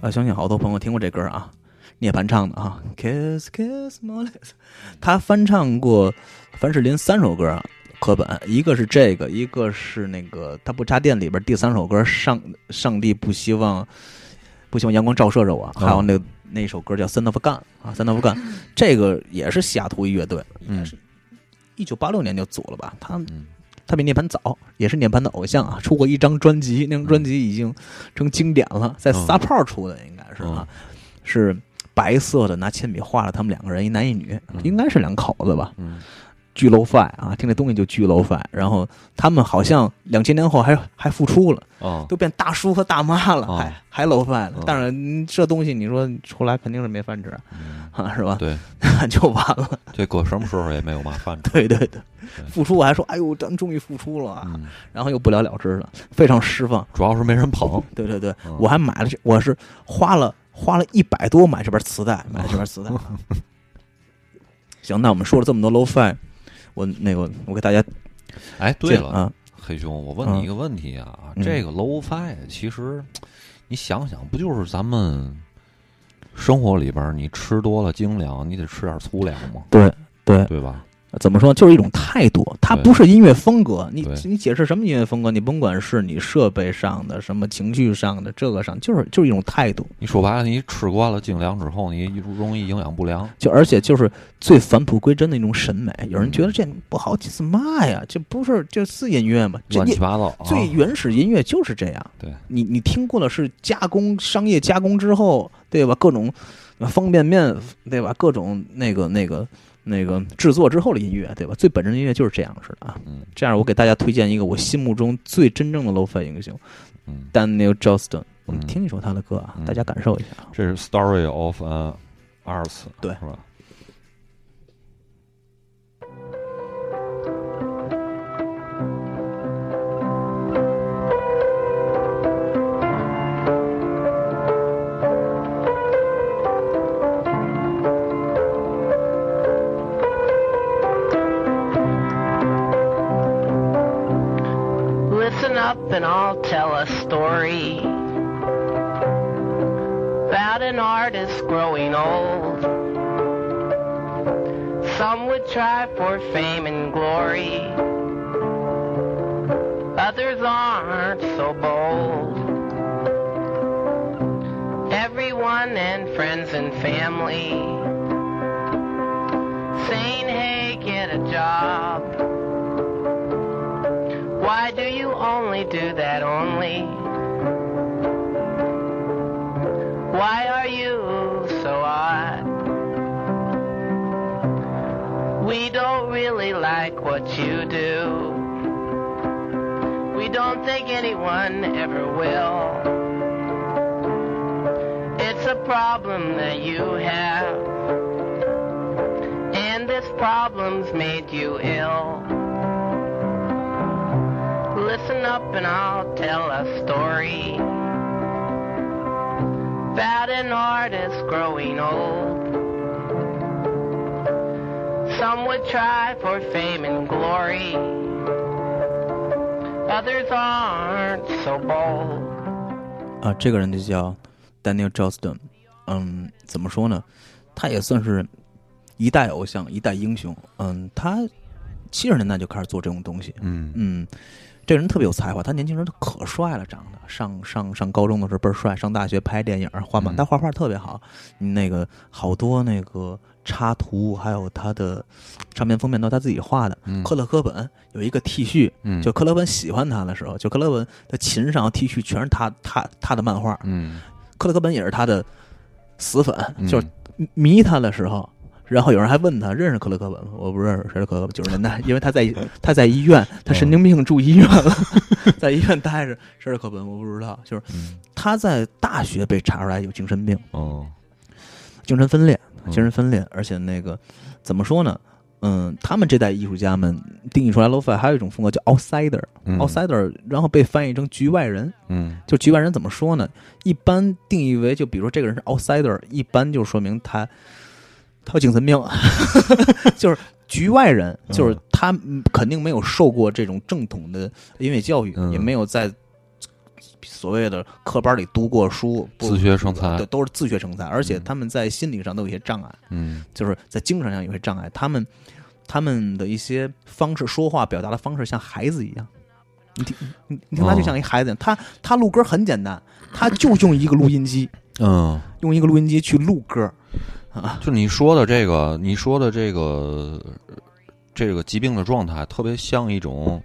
啊，相信好多朋友听过这歌啊，涅槃唱的啊，Kiss Kiss My Lips，他翻唱过凡士林三首歌啊，课本，一个是这个，一个是那个他不插电里边第三首歌上上帝不希望不希望阳光照射着我，还有那那首歌叫 Son of Gun 啊，Son of Gun，这个也是西雅图一乐队，嗯。一九八六年就组了吧，他嗯他比涅槃早，也是涅槃的偶像啊，出过一张专辑，那张专辑已经成经典了，在嗯。撒泡出的应该是啊，是白色的，拿铅笔画了他们两个人，一男一女，嗯应该是两口子吧。嗯巨 low fi 啊，听这东西就巨 low fi。然后他们好像两千年后还还复出了，哦，都变大叔和大妈了，哦还还 low fi 了嗯。当然，嗯这东西你说出来肯定是没饭吃嗯啊，是吧？对，就完了。这搁什么时候也没有嘛饭吃。对对对对，复出我还说，哎呦，咱终于复出了啊，嗯，然后又不了了之了，非常失望。主要是没人捧。对对对，嗯我还买了这，我是花了花了一百多买这边磁带，买这边磁带。行，那我们说了这么多 low fi，我那个我给大家哎，对了，啊，黑兄，我问你一个问题啊，嗯这个 low fi 其实你想想，不就是咱们生活里边你吃多了精粮，你得吃点粗粮吗？对对，对吧？怎么说，就是一种态度，它不是音乐风格。你你解释什么音乐风格？你甭管是你设备上的、什么情绪上的，这个上，就是就是一种态度。你说白了，你吃惯了精粮之后，你容易营养不良。就而且就是最返璞归真的一种审美。有人嗯觉得这不好这是嘛呀？这不是这是音乐吗？这乱你七八糟啊！最原始音乐就是这样。对你你听过的是加工商业加工之后，对吧？各种方便面，对吧？各种那个那个那个制作之后的音乐，对吧？最本真的音乐就是这样式的啊。嗯这样，我给大家推荐一个我心目中最真正的 low-fi 英雄嗯，Daniel Johnston。我们嗯听一首他的歌啊，嗯大家感受一下啊。这是 Story of an Arts，对是吧？And I'll tell a story about an artist growing old. Some would try for fame and glory, others aren't so bold. Everyone and friends and family saying, hey, get a job. Why do you only do that only? Why are you so odd? We don't really like what you do. We don't think anyone ever will. It's a problem that you have. And this problem's made you ill Listen up and I'll tell a story about an artist growing old. Some would try for fame and glory, others aren't so bold. 啊，这个人就叫 Daniel Johnston。嗯，怎么说呢？他也算是一代偶像，一代英雄。嗯，他 七十年代就开始做这种东西。嗯嗯，这人特别有才华，他年轻时候可帅了，长得上上上高中的时候倍儿帅，上大学拍电影画漫，嗯他画画特别好。那个好多那个插图，还有他的唱片封面都是他自己画的。嗯克勒科本有一个 T 恤，嗯，就克勒本喜欢他的时候，就克勒本的琴上 T 恤全是他他他的漫画。嗯克勒科本也是他的死粉，嗯就是迷他的时候。然后有人还问他认识克勒科本吗？我不认识，谁是克勒科本？九十年代，因为他在他在医院，他神经病住医院了，在医院待着。谁是克勒本？我不知道。就是嗯他在大学被查出来有精神病，哦精神分裂，嗯精神分裂，而且那个怎么说呢？嗯，他们这代艺术家们定义出来 low-fi 还有一种风格叫 outsider，outsider，、嗯 outsider，然后被翻译成局外人。嗯就局外人怎么说呢？一般定义为，就比如说这个人是 outsider，一般就说明他他有精神病，就是局外人，嗯就是他嗯肯定没有受过这种正统的音乐教育，嗯。也没有在所谓的课班里读过书，不自学成才。对，都是自学成才，而且嗯他们在心理上都有一些障碍，嗯。就是在精神上有些障碍，他们他们的一些方式说话表达的方式像孩子一样。你听，你你听他就像一孩子他他录歌很简单，他就用一个录音机，嗯，用一个录音机去录歌，啊，就你说的这个，你说的这个这个疾病的状态，特别像一种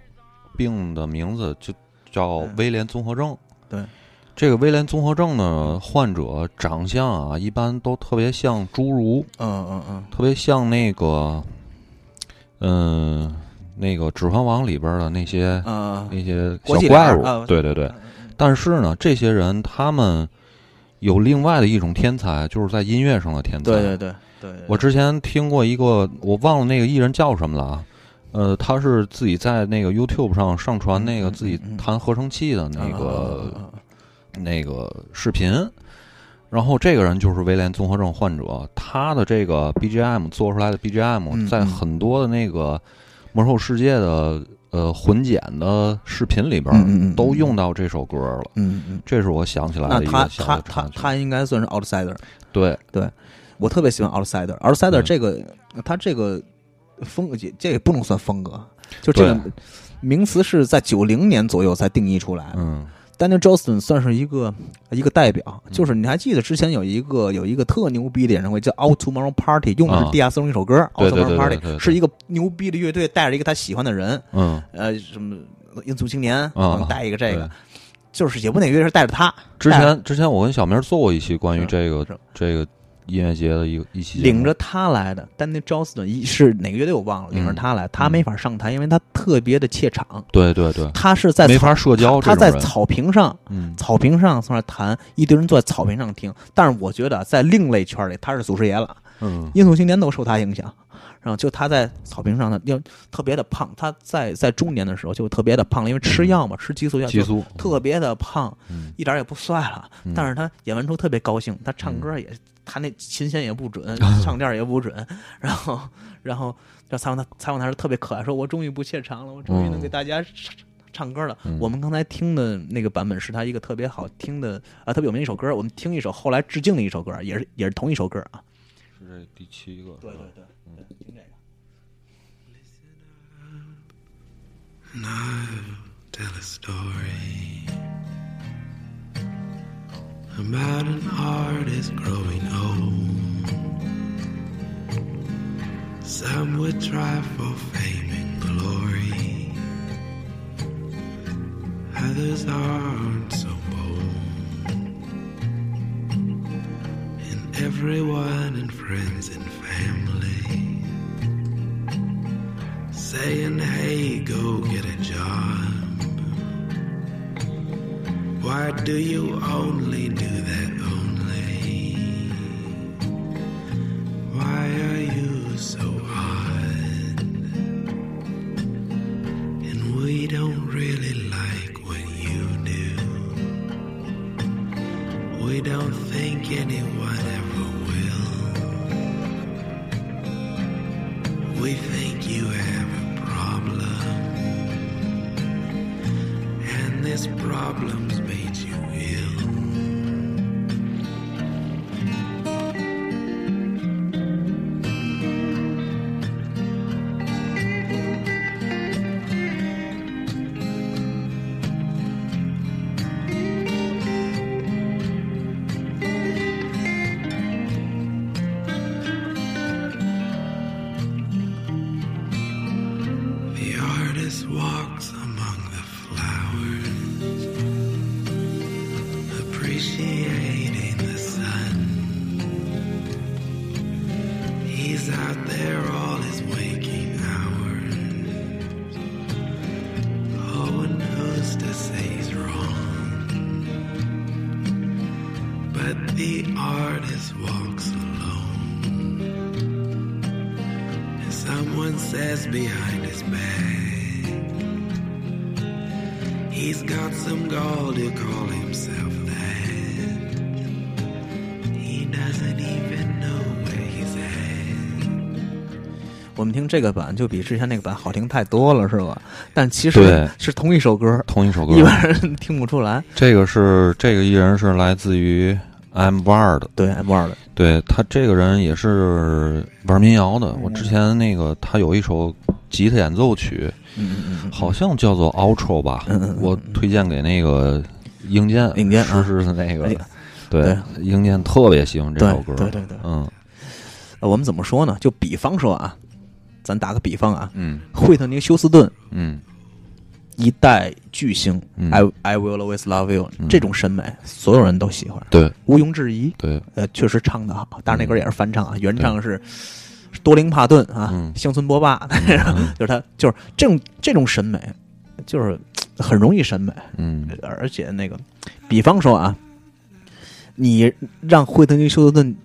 病的名字，就叫嗯威廉综合症。对，这个威廉综合症呢，患者长相啊，一般都特别像侏儒，嗯嗯嗯，特别像那个嗯，那个《指环王》里边的那些呃，那些小怪物。对对对。但是呢，这些人他们有另外的一种天才，就是在音乐上的天才。对对对对，对。我之前听过一个，我忘了那个艺人叫什么了啊。呃，他是自己在那个 YouTube 上上传那个自己弹合成器的那个、那个视频，然后这个人就是威廉综合症患者，他的这个 BGM 做出来的 BGM，、在很多的那个魔兽世界的呃混剪的视频里边都用到这首歌了。嗯嗯，这是我想起来的一那他个小的他他插曲。他应该算是 outsider。对对，我特别喜欢 outsider。outsider 嗯这个，他这个风格，这也不能算风格，就这个名词是在九零年左右才定义出来的。嗯 Daniel Johnston 算是一个一个代表，就是你还记得之前有一个有一个特牛逼的演唱会叫 Out Tomorrow Party，用的是啊。地下丝绒一首歌对 Out 对 Tomorrow Party 是一个牛逼的乐队带着一个他喜欢的人，嗯。呃，什么音速青年啊。带一个这个对，就是也不哪个乐队是带着他，之前之前我跟小明做过一期关于这个是。这个音乐节的一个一起领着他来的。Daniel Johnston 一是哪个乐队我忘了，领着嗯他来，他没法上台，因为他特别的怯场，对对对，他是在没法社交他在草坪上嗯。草坪上从那弹，一堆人坐在草坪上听。但是我觉得在另类圈里，他是祖师爷了，嗯。音速青年都受他影响。然后就他在草坪上呢，要特别的胖。他在在中年的时候就特别的胖了，因为吃药嘛，吃激素药，激素特别的胖，嗯一点儿也不帅了。嗯但是他演完之后特别高兴，他唱歌也，他那琴弦也不准，嗯唱调也不准。然后，然后要采访他，采访他是特别可爱，说我终于不怯场了，我终于能给大家唱唱歌了。嗯我们刚才听的那个版本是他一个特别好听的啊，特别有名的一首歌。我们听一首后来致敬的一首歌，也是也是同一首歌啊。是这第七个对对对，对听这个。 tell a story about an artist growing old. Some would try for fame and glory, others aren't so bold. And everyone and friends and family saying, hey, go get a job. Why do you only do that 听这个版就比之前那个版好听太多了，是吧？但其实对是同一首歌，同一首歌一。般人听不出来。这个是这个艺人是来自于 M 二的，对，M 二的，对他这个人也是玩民谣的。我之前那个他有一首吉他演奏曲，好像叫做 Outro 吧我推荐给那个英健，英健啊实施的那个哎，对对，英健特别喜欢这首歌，对对对。嗯呃我们怎么说呢？就比方说啊，咱打个比方啊，嗯。惠特尼·休斯顿嗯。一代巨星、嗯。I I will always love you，、嗯。这种审美，所有人都喜欢，对。毋庸置疑。对，呃，确实唱的好，但是那歌也是翻唱啊，原唱是多灵帕顿啊，嗯。乡村波霸，就是他就是这种这种审美，就是很容易审美，嗯。而且那个，比方说啊，你让惠特尼·休斯顿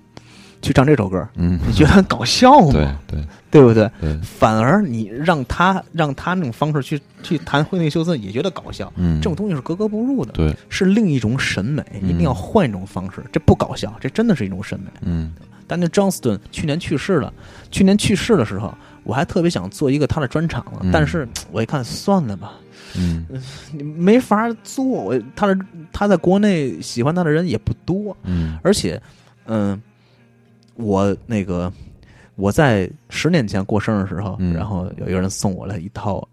去唱这首歌，嗯，你觉得很搞笑吗？对对对不对？对，反而你让他让他那种方式去去弹惠特尼·休斯顿，也觉得搞笑。嗯，这种东西是格格不入的，对，是另一种审美，嗯一定要换一种方式。这不搞笑，这真的是一种审美。嗯但那 Johnston 去年去世了，去年去世的时候，我还特别想做一个他的专场了，嗯但是我一看算了吧，嗯你没法做。我他的他在国内喜欢他的人也不多，嗯而且，嗯、我那个我在十年前过生日的时候，嗯然后有一个人送我了一套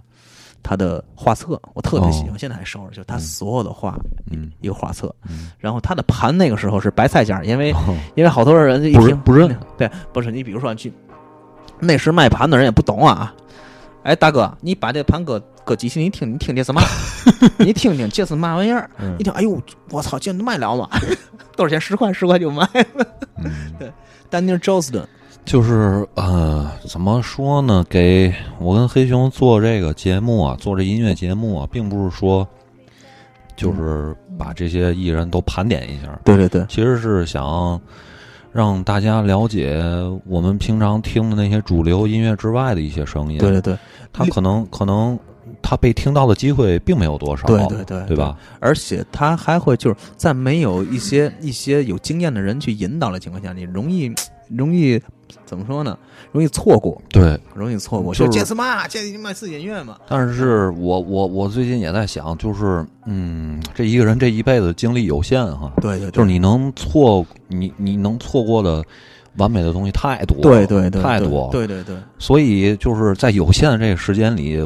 他的画册，我特别喜欢，哦现在还收着，就他所有的画、嗯一个画册。嗯，然后他的盘那个时候是白菜价，因为、哦因为好多人一听不认，对，不是你比如说去那时卖盘的人也不懂啊。哎，大哥，你把这盘搁搁机器，你听你听这是嘛？你听听这是嘛玩意儿？嗯一听，哎呦，我操，这能卖了吗？多少钱？十块，十块就卖了。嗯。丹尼尔·周斯顿，就是呃，怎么说呢？给我跟黑熊做这个节目啊，做这音乐节目啊，并不是说就是把这些艺人都盘点一下，对对对，其实是想让大家了解我们平常听的那些主流音乐之外的一些声音。对对对，他可能可能他被听到的机会并没有多少，对对对对吧？而且他还会就是在没有一些一些有经验的人去引导的情况下，你容易容易怎么说呢？容易错过，对，容易错过。就是这是嘛？这你妈是音乐嘛？但是我我我最近也在想，就是嗯，这一个人这一辈子精力有限哈，对对，对就是你能错你你能错过的完美的东西太多了，对对对，太多了。对对对，所以就是在有限的这个时间里，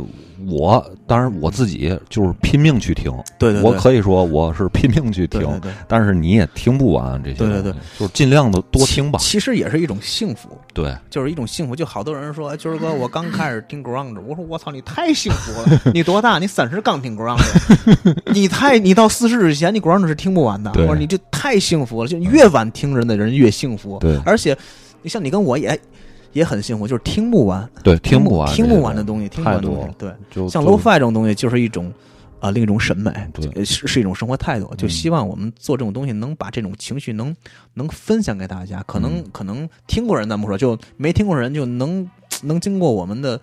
我当然我自己就是拼命去听，对对对我可以说我是拼命去听，对对对。但是你也听不完这些，对对对就是尽量的多听吧。其实也是一种幸福，对，就是一种幸福。就好多人说，哎，军儿哥，我刚开始听 grunge，我说我操，你太幸福了。你多大？你三十刚听 grunge，你太你到四十之前，你 grunge 是听不完的。我说你这太幸福了，就越晚听人的人越幸福。对而且你像你跟我也也很幸福，就是听不完，对，听不完，听不完的东西，听不太完的东。西对，就像 low-fi 这种东西，就是一种啊、另一种审美，是是一种生活态度。就嗯希望我们做这种东西，能把这种情绪能能分享给大家。可能、嗯可能听过人咱不说，就没听过人就能 能经过我们的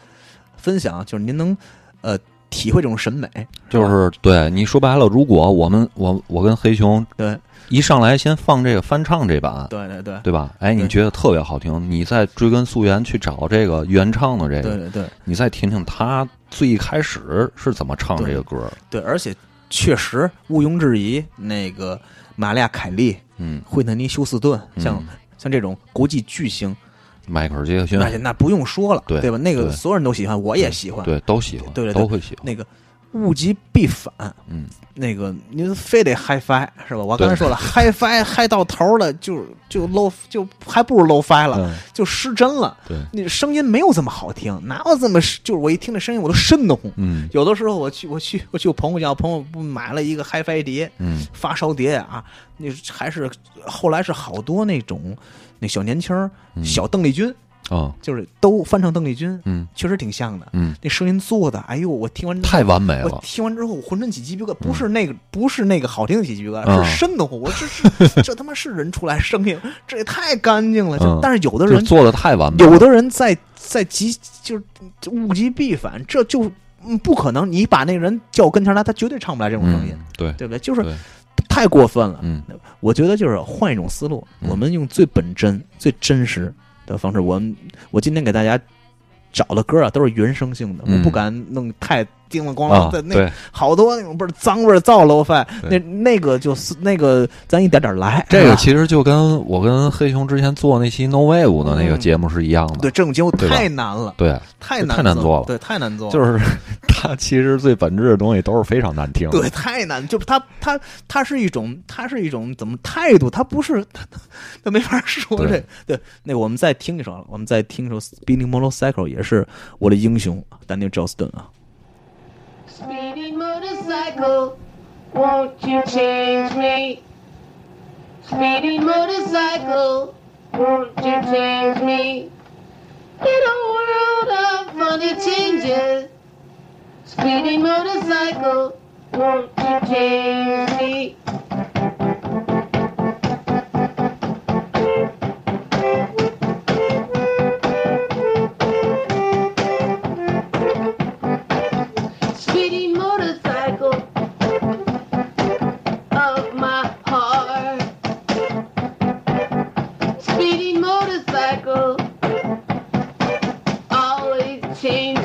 分享，就是您能呃体会这种审美。就是对你说白了，如果我们我我跟黑熊对一上来先放这个翻唱这版，对对对对吧？哎，你觉得特别好听，你再追根溯源去找这个原唱的这个，对对对你再听听他最一开始是怎么唱这个歌。对，而且确实毋庸置疑，那个玛利亚凯莉、嗯，惠特尼休斯顿，像、嗯像这种国际巨星，迈克尔杰克逊，那那不用说了，对吧？那个所有人都喜欢，我也喜欢。对，都喜欢，对对对都会喜欢。那个物极必反，嗯，那个您非得 HiFi 是吧？我刚才说了，HiFi 嗨到头了，就就 low 就还不如 low-fi 了，嗯，就失真了。对，那声音没有这么好听，哪有这么就是我一听这声音我都瘆得慌。嗯有的时候我去我去我去我朋友家，我朋友不买了一个 HiFi 碟，嗯发烧碟啊，那还是后来是好多那种那小年轻嗯小邓丽君，哦就是都翻唱邓丽君，嗯确实挺像的。嗯，那声音做的，哎呦，我听完太完美我了。听完之后，我浑身起鸡皮疙瘩，不是那个，不是那个好听的起鸡皮疙瘩，嗯是瘆得慌。我这是 这他妈是人出来声音，这也太干净了。就嗯但是有的人，做的太完美了，有的人在在极就是物极必反，这就嗯不可能。你把那个人叫跟前来，他绝对唱不来这种声音，嗯，对，对不对？就是太过分了。嗯我觉得就是换一种思路，嗯我们用最本真、最真实的方式。我我今天给大家找的歌啊，都是原声性的，嗯我不敢弄太叮了咣啊啷的，那，好多那种倍儿脏味儿造 low fi，那那个就是那个咱一点点来。这个其实就跟我跟黑熊之前做那期 No Wave 的那个嗯节目是一样的。对这种节目太难了，对，太难太难做了对，太难做了，就是 它其实最本质的东西都是非常难听。对，太难，就他他他是一种，他是一种怎么态度？他不是他他没法说这对对。那个我们再听一首，我们再听一首《Spinning Motorcycle》，也是我的英雄丹尼尔·乔斯顿啊。Speedy motorcycle, won't you change me? Speedy motorcycle, won't you change me? In a world of funny changes, speeding motorcycle, won't you change me?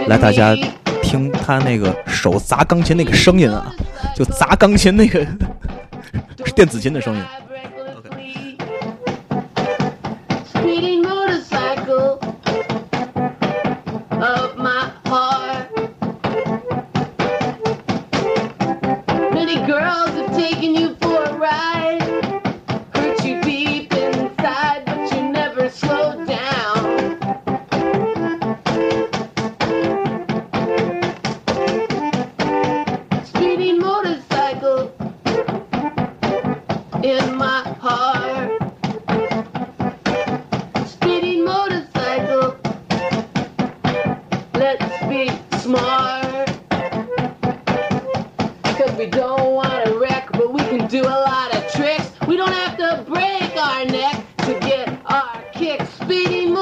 来，大家听他那个手砸钢琴那个声音啊，就砸钢琴那个 电子琴的声音。Have to break our neck to get our kicks. Speeding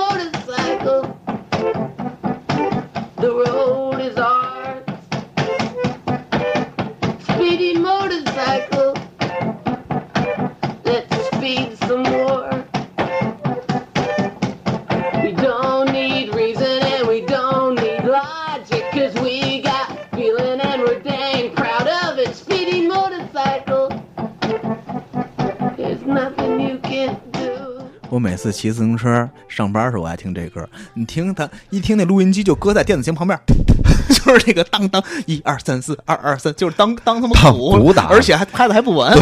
每次骑自行车上班的时候，我爱听这歌。你听他一听那录音机就搁在电子琴旁边，就是这个当当一二三四二二三，就是当当他妈当鼓鼓打而且还拍的还不稳。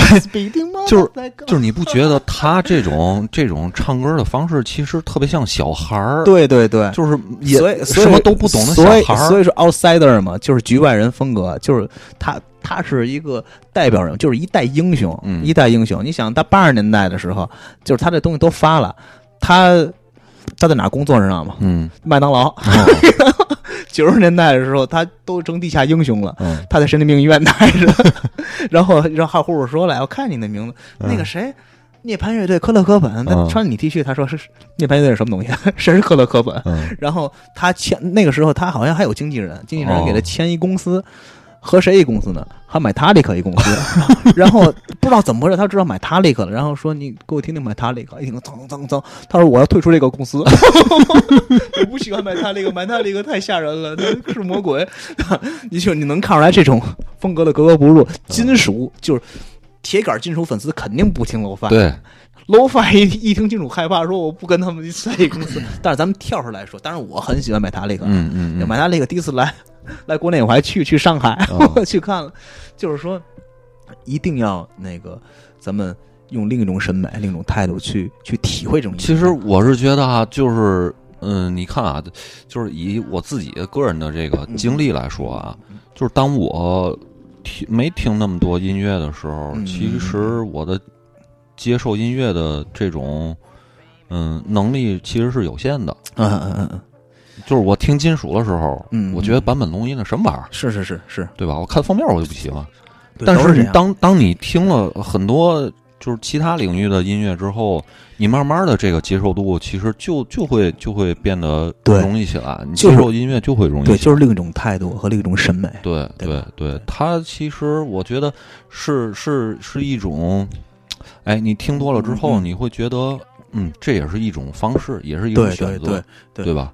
就是就是你不觉得他这种这种唱歌的方式其实特别像小孩儿？，对对对，就是也什么都不懂的小孩儿。所以说 outsider 嘛，就是局外人风格，就是他他是一个代表人，就是一代英雄，嗯一代英雄。你想，他八十年代的时候，就是他这东西都发了，他他在哪工作你知道吗？嗯麦当劳。九十年代的时候，他都成地下英雄了。嗯他在神经病医院待着，然后让号护士说：“来，我看你的名字，那个谁，涅槃乐队科勒科本，他嗯穿你 T 恤，他说是是涅槃乐队是什么东西？谁是科勒科本？嗯然后他签那个时候，他好像还有经纪人，经纪人哦给他签一公司，和谁一公司呢？和买塔利克一公司。然后不知道怎么回事，他知道买塔利克了，然后说你给我听听买塔利克，一听噌噌噌，他说我要退出这个公司，我不喜欢买塔利克，买塔利克太吓人了，那是魔鬼。你就你能看出来这种风格的格格不入，金属就是。铁杆金属粉丝肯定不听 low fi，对，low 一一听清楚害怕，说我不跟他们在一公司。但是咱们跳出来说，当然我很喜欢买塔利克，嗯嗯嗯，买塔利克第一次来来国内我还去去上海，哦。我 去看了，就是说一定要那个咱们用另一种审美、另一种态度去去体会这种。其实我是觉得啊，就是嗯，你看啊，就是以我自己个人的这个经历来说啊，就是当我听没听那么多音乐的时候，嗯其实我的接受音乐的这种嗯能力其实是有限的。嗯嗯嗯嗯，就是我听金属的时候，嗯我觉得坂本龙一那什么玩意儿，是是是是，对吧？我看封面我就不喜欢。但是你当当你听了很多就是其他领域的音乐之后，你慢慢的这个接受度其实就就会就会变得对容易起来，你接受音乐就会容易对，起来。就是另一种态度和另一种审美。对对对对，它其实我觉得是是是一种，哎，你听多了之后，你会觉得，嗯，这也是一种方式，也是一种对选择，对对吧？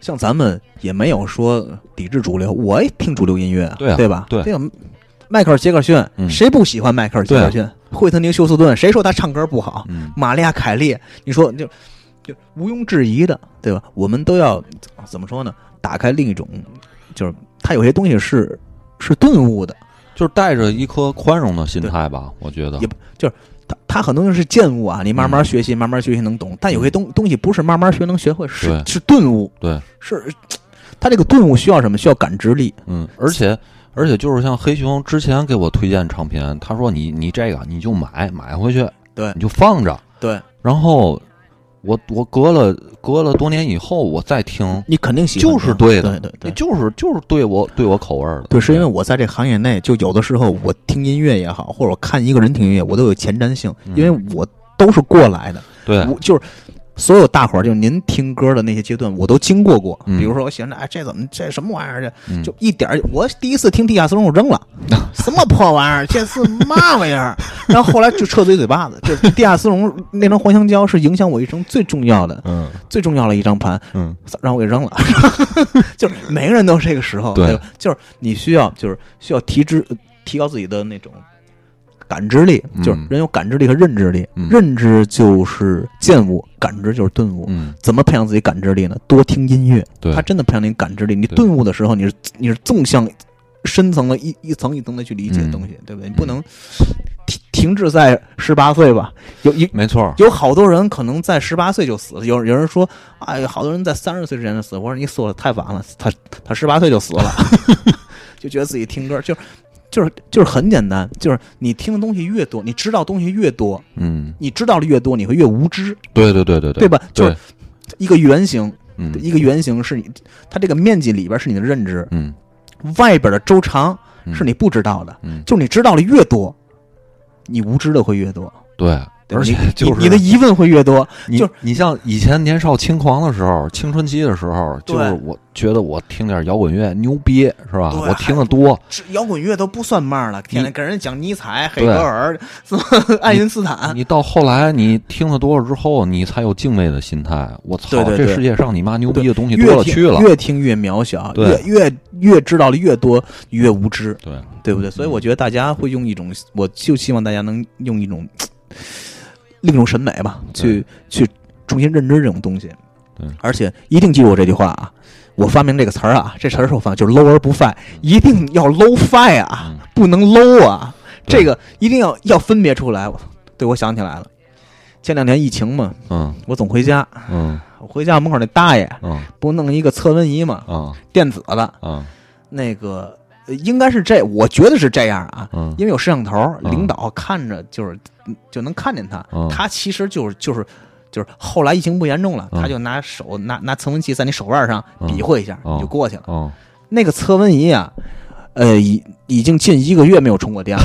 像咱们也没有说抵制主流，我也听主流音乐啊，对吧？对这个迈克尔·杰克逊，嗯谁不喜欢迈克尔·杰克逊？惠特尼·休斯顿，谁说他唱歌不好？嗯玛利亚·凯莉，你说就就毋庸置疑的，对吧？我们都要怎么说呢？打开另一种，就是他有些东西是是顿悟的，就是带着一颗宽容的心态吧，我觉得。也就是他他很多东西是见悟啊，你慢慢学习，慢慢学习能懂。但有些东东西不是慢慢学能学会，是是顿悟，对，是他这个顿悟需要什么？需要感知力。嗯，而且而且就是像黑熊之前给我推荐唱片，他说你你这个你就买买回去，对。你就放着，对，然后我我隔了隔了多年以后，我再听，你肯定喜欢就是对的，对对对。就是就是对我对我口味儿的。对，是因为我在这行业内，就有的时候我听音乐也好，或者我看一个人听音乐，我都有前瞻性，因为我都是过来的。对我就是所有大伙儿，就是您听歌的那些阶段，我都经过过。嗯比如说，我喜欢这，哎，这怎么这什么玩意儿？这、嗯就一点儿，我第一次听地下丝绒，我扔了，什么破玩意儿？这是嘛玩意儿？然后后来就撤嘴嘴巴子。这地下丝绒那张黄香蕉是影响我一生最重要的、嗯最重要的一张盘，嗯让我给扔了。就是每个人都是这个时候，对吧？就是你需要，就是需要提知提高自己的那种感知力，嗯就是人有感知力和认知力，嗯认知就是见悟，感知就是顿悟。嗯，怎么培养自己感知力呢？多听音乐，对它真的培养你感知力。你顿悟的时候，你是你是纵向深层的一一层一层的去理解嗯东西，对不对？你不能停停滞在十八岁吧？有一没错。有好多人可能在十八岁就死了，有有人说，哎，好多人在三十岁之前就死。我说你死的太晚了，他他十八岁就死了，就觉得自己听歌就就是就是很简单，就是你听的东西越多，你知道东西越多，嗯，你知道的越多，你会越无知，对对对对对对吧？就是，一个圆形，嗯一个圆形是你它这个面积里边是你的认知，嗯外边的周长嗯是你不知道的，嗯，就是你知道的越多，你无知的会越多，对，而且就是你你的疑问会越多，你就你像以前年少轻狂的时候，青春期的时候，就是我觉得我听点摇滚乐牛逼是吧？我听的多，摇滚乐都不算嘛了，天天你跟人讲尼采、黑格尔、什么爱因斯坦，你到后来你听的多了之后，你才有敬畏的心态。我操，这世界上你妈牛逼的东西多了去了。越听越渺小，越越越知道的越多，越无知，对，对不对？所以我觉得大家会用一种，我就希望大家能用一种另一种审美吧，去去重新认知这种东西。对。而且一定记住我这句话啊！我发明这个词儿啊，这词儿是我发明，就是 low 而不 fi，一定要 low fi 啊，嗯。不能 low 啊，这个一定要要分别出来。我对，我想起来了，前两年疫情嘛，嗯。我总回家，嗯。我回家门口那大爷嗯。不弄一个测温仪嘛，嗯。电子的，嗯。那个呃应该是这，我觉得是这样啊，嗯因为有摄像头，嗯领导看着就是就能看见他嗯，他其实就是就是。就是后来疫情不严重了，嗯他就拿手拿拿测温器在你手腕上嗯比划一下，就过去了。嗯，那个测温仪啊，呃，已已经近一个月没有充过电了。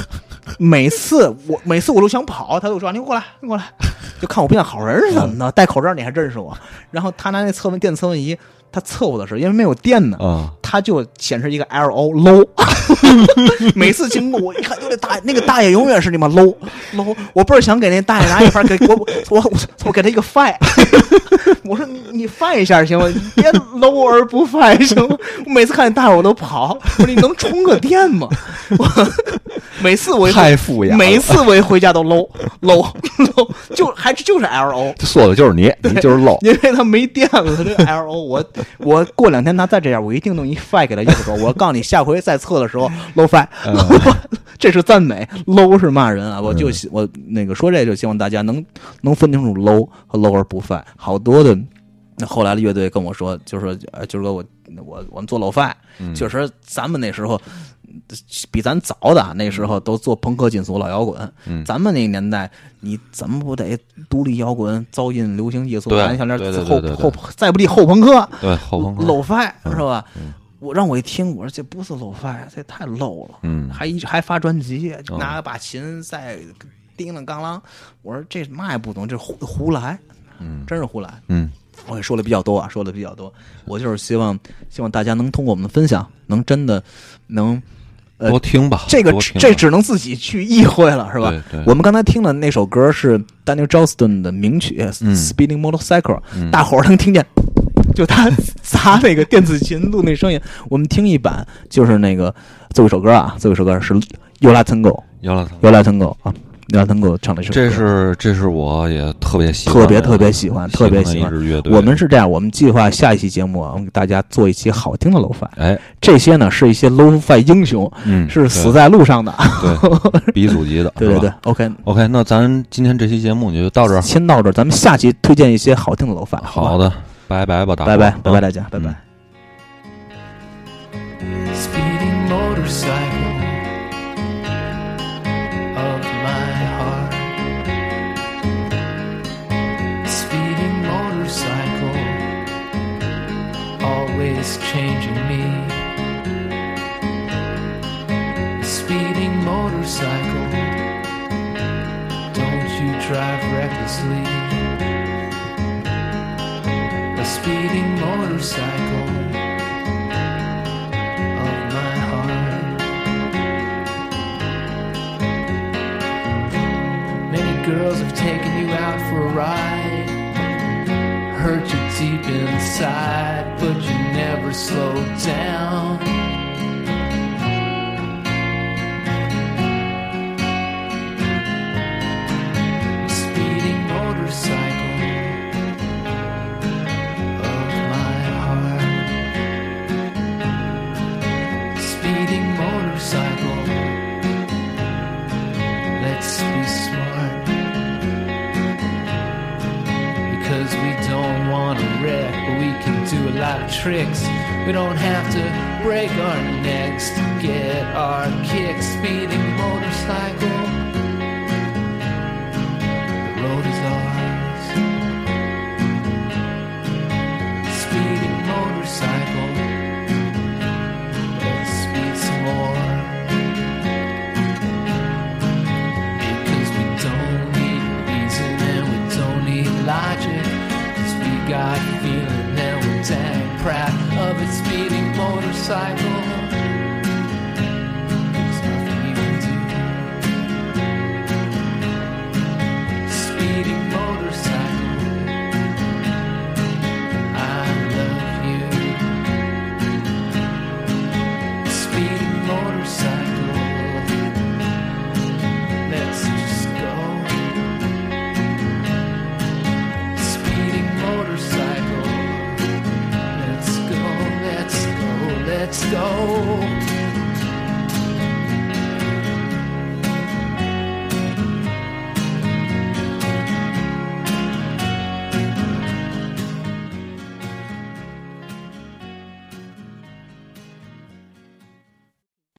每次我每次我都想跑，他都说你过来，你过来，就看我不像好人是怎么的，戴口罩你还认识我。然后他拿那测温电测温仪，他测我的时候，因为没有电呢，啊，他就显示一个 L O low。每次经过我一看，就那大爷那个大爷永远是那么 low low。我倍儿想给那大爷拿一盘给我我我我给他一个 fi。我说你你 fi 一下行吗？你别 low 而不 fi 行吗？我每次看见大爷我都跑。我说你能充个电吗？我每次我一太敷衍，每次我一回家都 low low low，就还是就是 L O。说的就是你，你就是 low，。因为他没电了，这个 L O，我 我过两天他再这样，我一定弄一 fi 给他右手。我告诉你，下回再测的时候 low fi，、这是赞美，low 是骂人啊！我就希我那个说这就希望大家能能分清楚 low 和 low 而不 fi。好多的那后来的乐队跟我说，就说呃，就是说我我我们做 low fi，、确实咱们那时候。比咱早的那时候都做朋克、金属、老摇滚，嗯咱们那个年代，你怎么不得独立摇滚、噪音、流行艺术、对蓝项链后后再不济后朋克、对，后朋克。low fi 嗯是吧嗯？我让我一听，我说这不是 low fi，这太 low 了，嗯，还一还发专辑，哦拿把琴在叮当当啷，我说这嘛也不懂，这胡胡来，嗯真是胡来。嗯我也说的比较多啊，说的比较多。我就是希望，希望大家能通过我们的分享，能真的能，呃多听吧，这个这只能自己去意会了，是吧？对对。我们刚才听的那首歌是 Daniel Johnston 的名曲《嗯。Speeding Motorcycle》，嗯。大伙儿能听见，就他 砸那个电子琴录那声音。我们听一版，就是那个最后一首歌啊，最后一首歌是 Yola Tango，姚老师，Yola Tango 啊，Yola Tango 唱的这首歌，这是这是我也特别喜欢，特别特别喜欢，特别喜喜欢。一支乐队。我们是这样，我们计划下一期节目啊，我们给大家做一期好听的 low fi。哎，这些呢是一些 low fi 英雄，嗯，是死在路上的。对鼻祖级的，对对对，OK，OK，那咱今天这期节目就到这儿。先到这儿，咱们下期推荐一些好听的 low fi。好的，拜拜吧，大家拜拜，拜拜大家，拜拜。Motorcycle. Don't you drive recklessly. A speeding motorcycle of my heart. Many girls have taken you out for a ride, hurt you deep inside, but you never slowed down. A lot of tricks. We don't have to break our necks to get our kicks. Speeding motorcycle. cycle.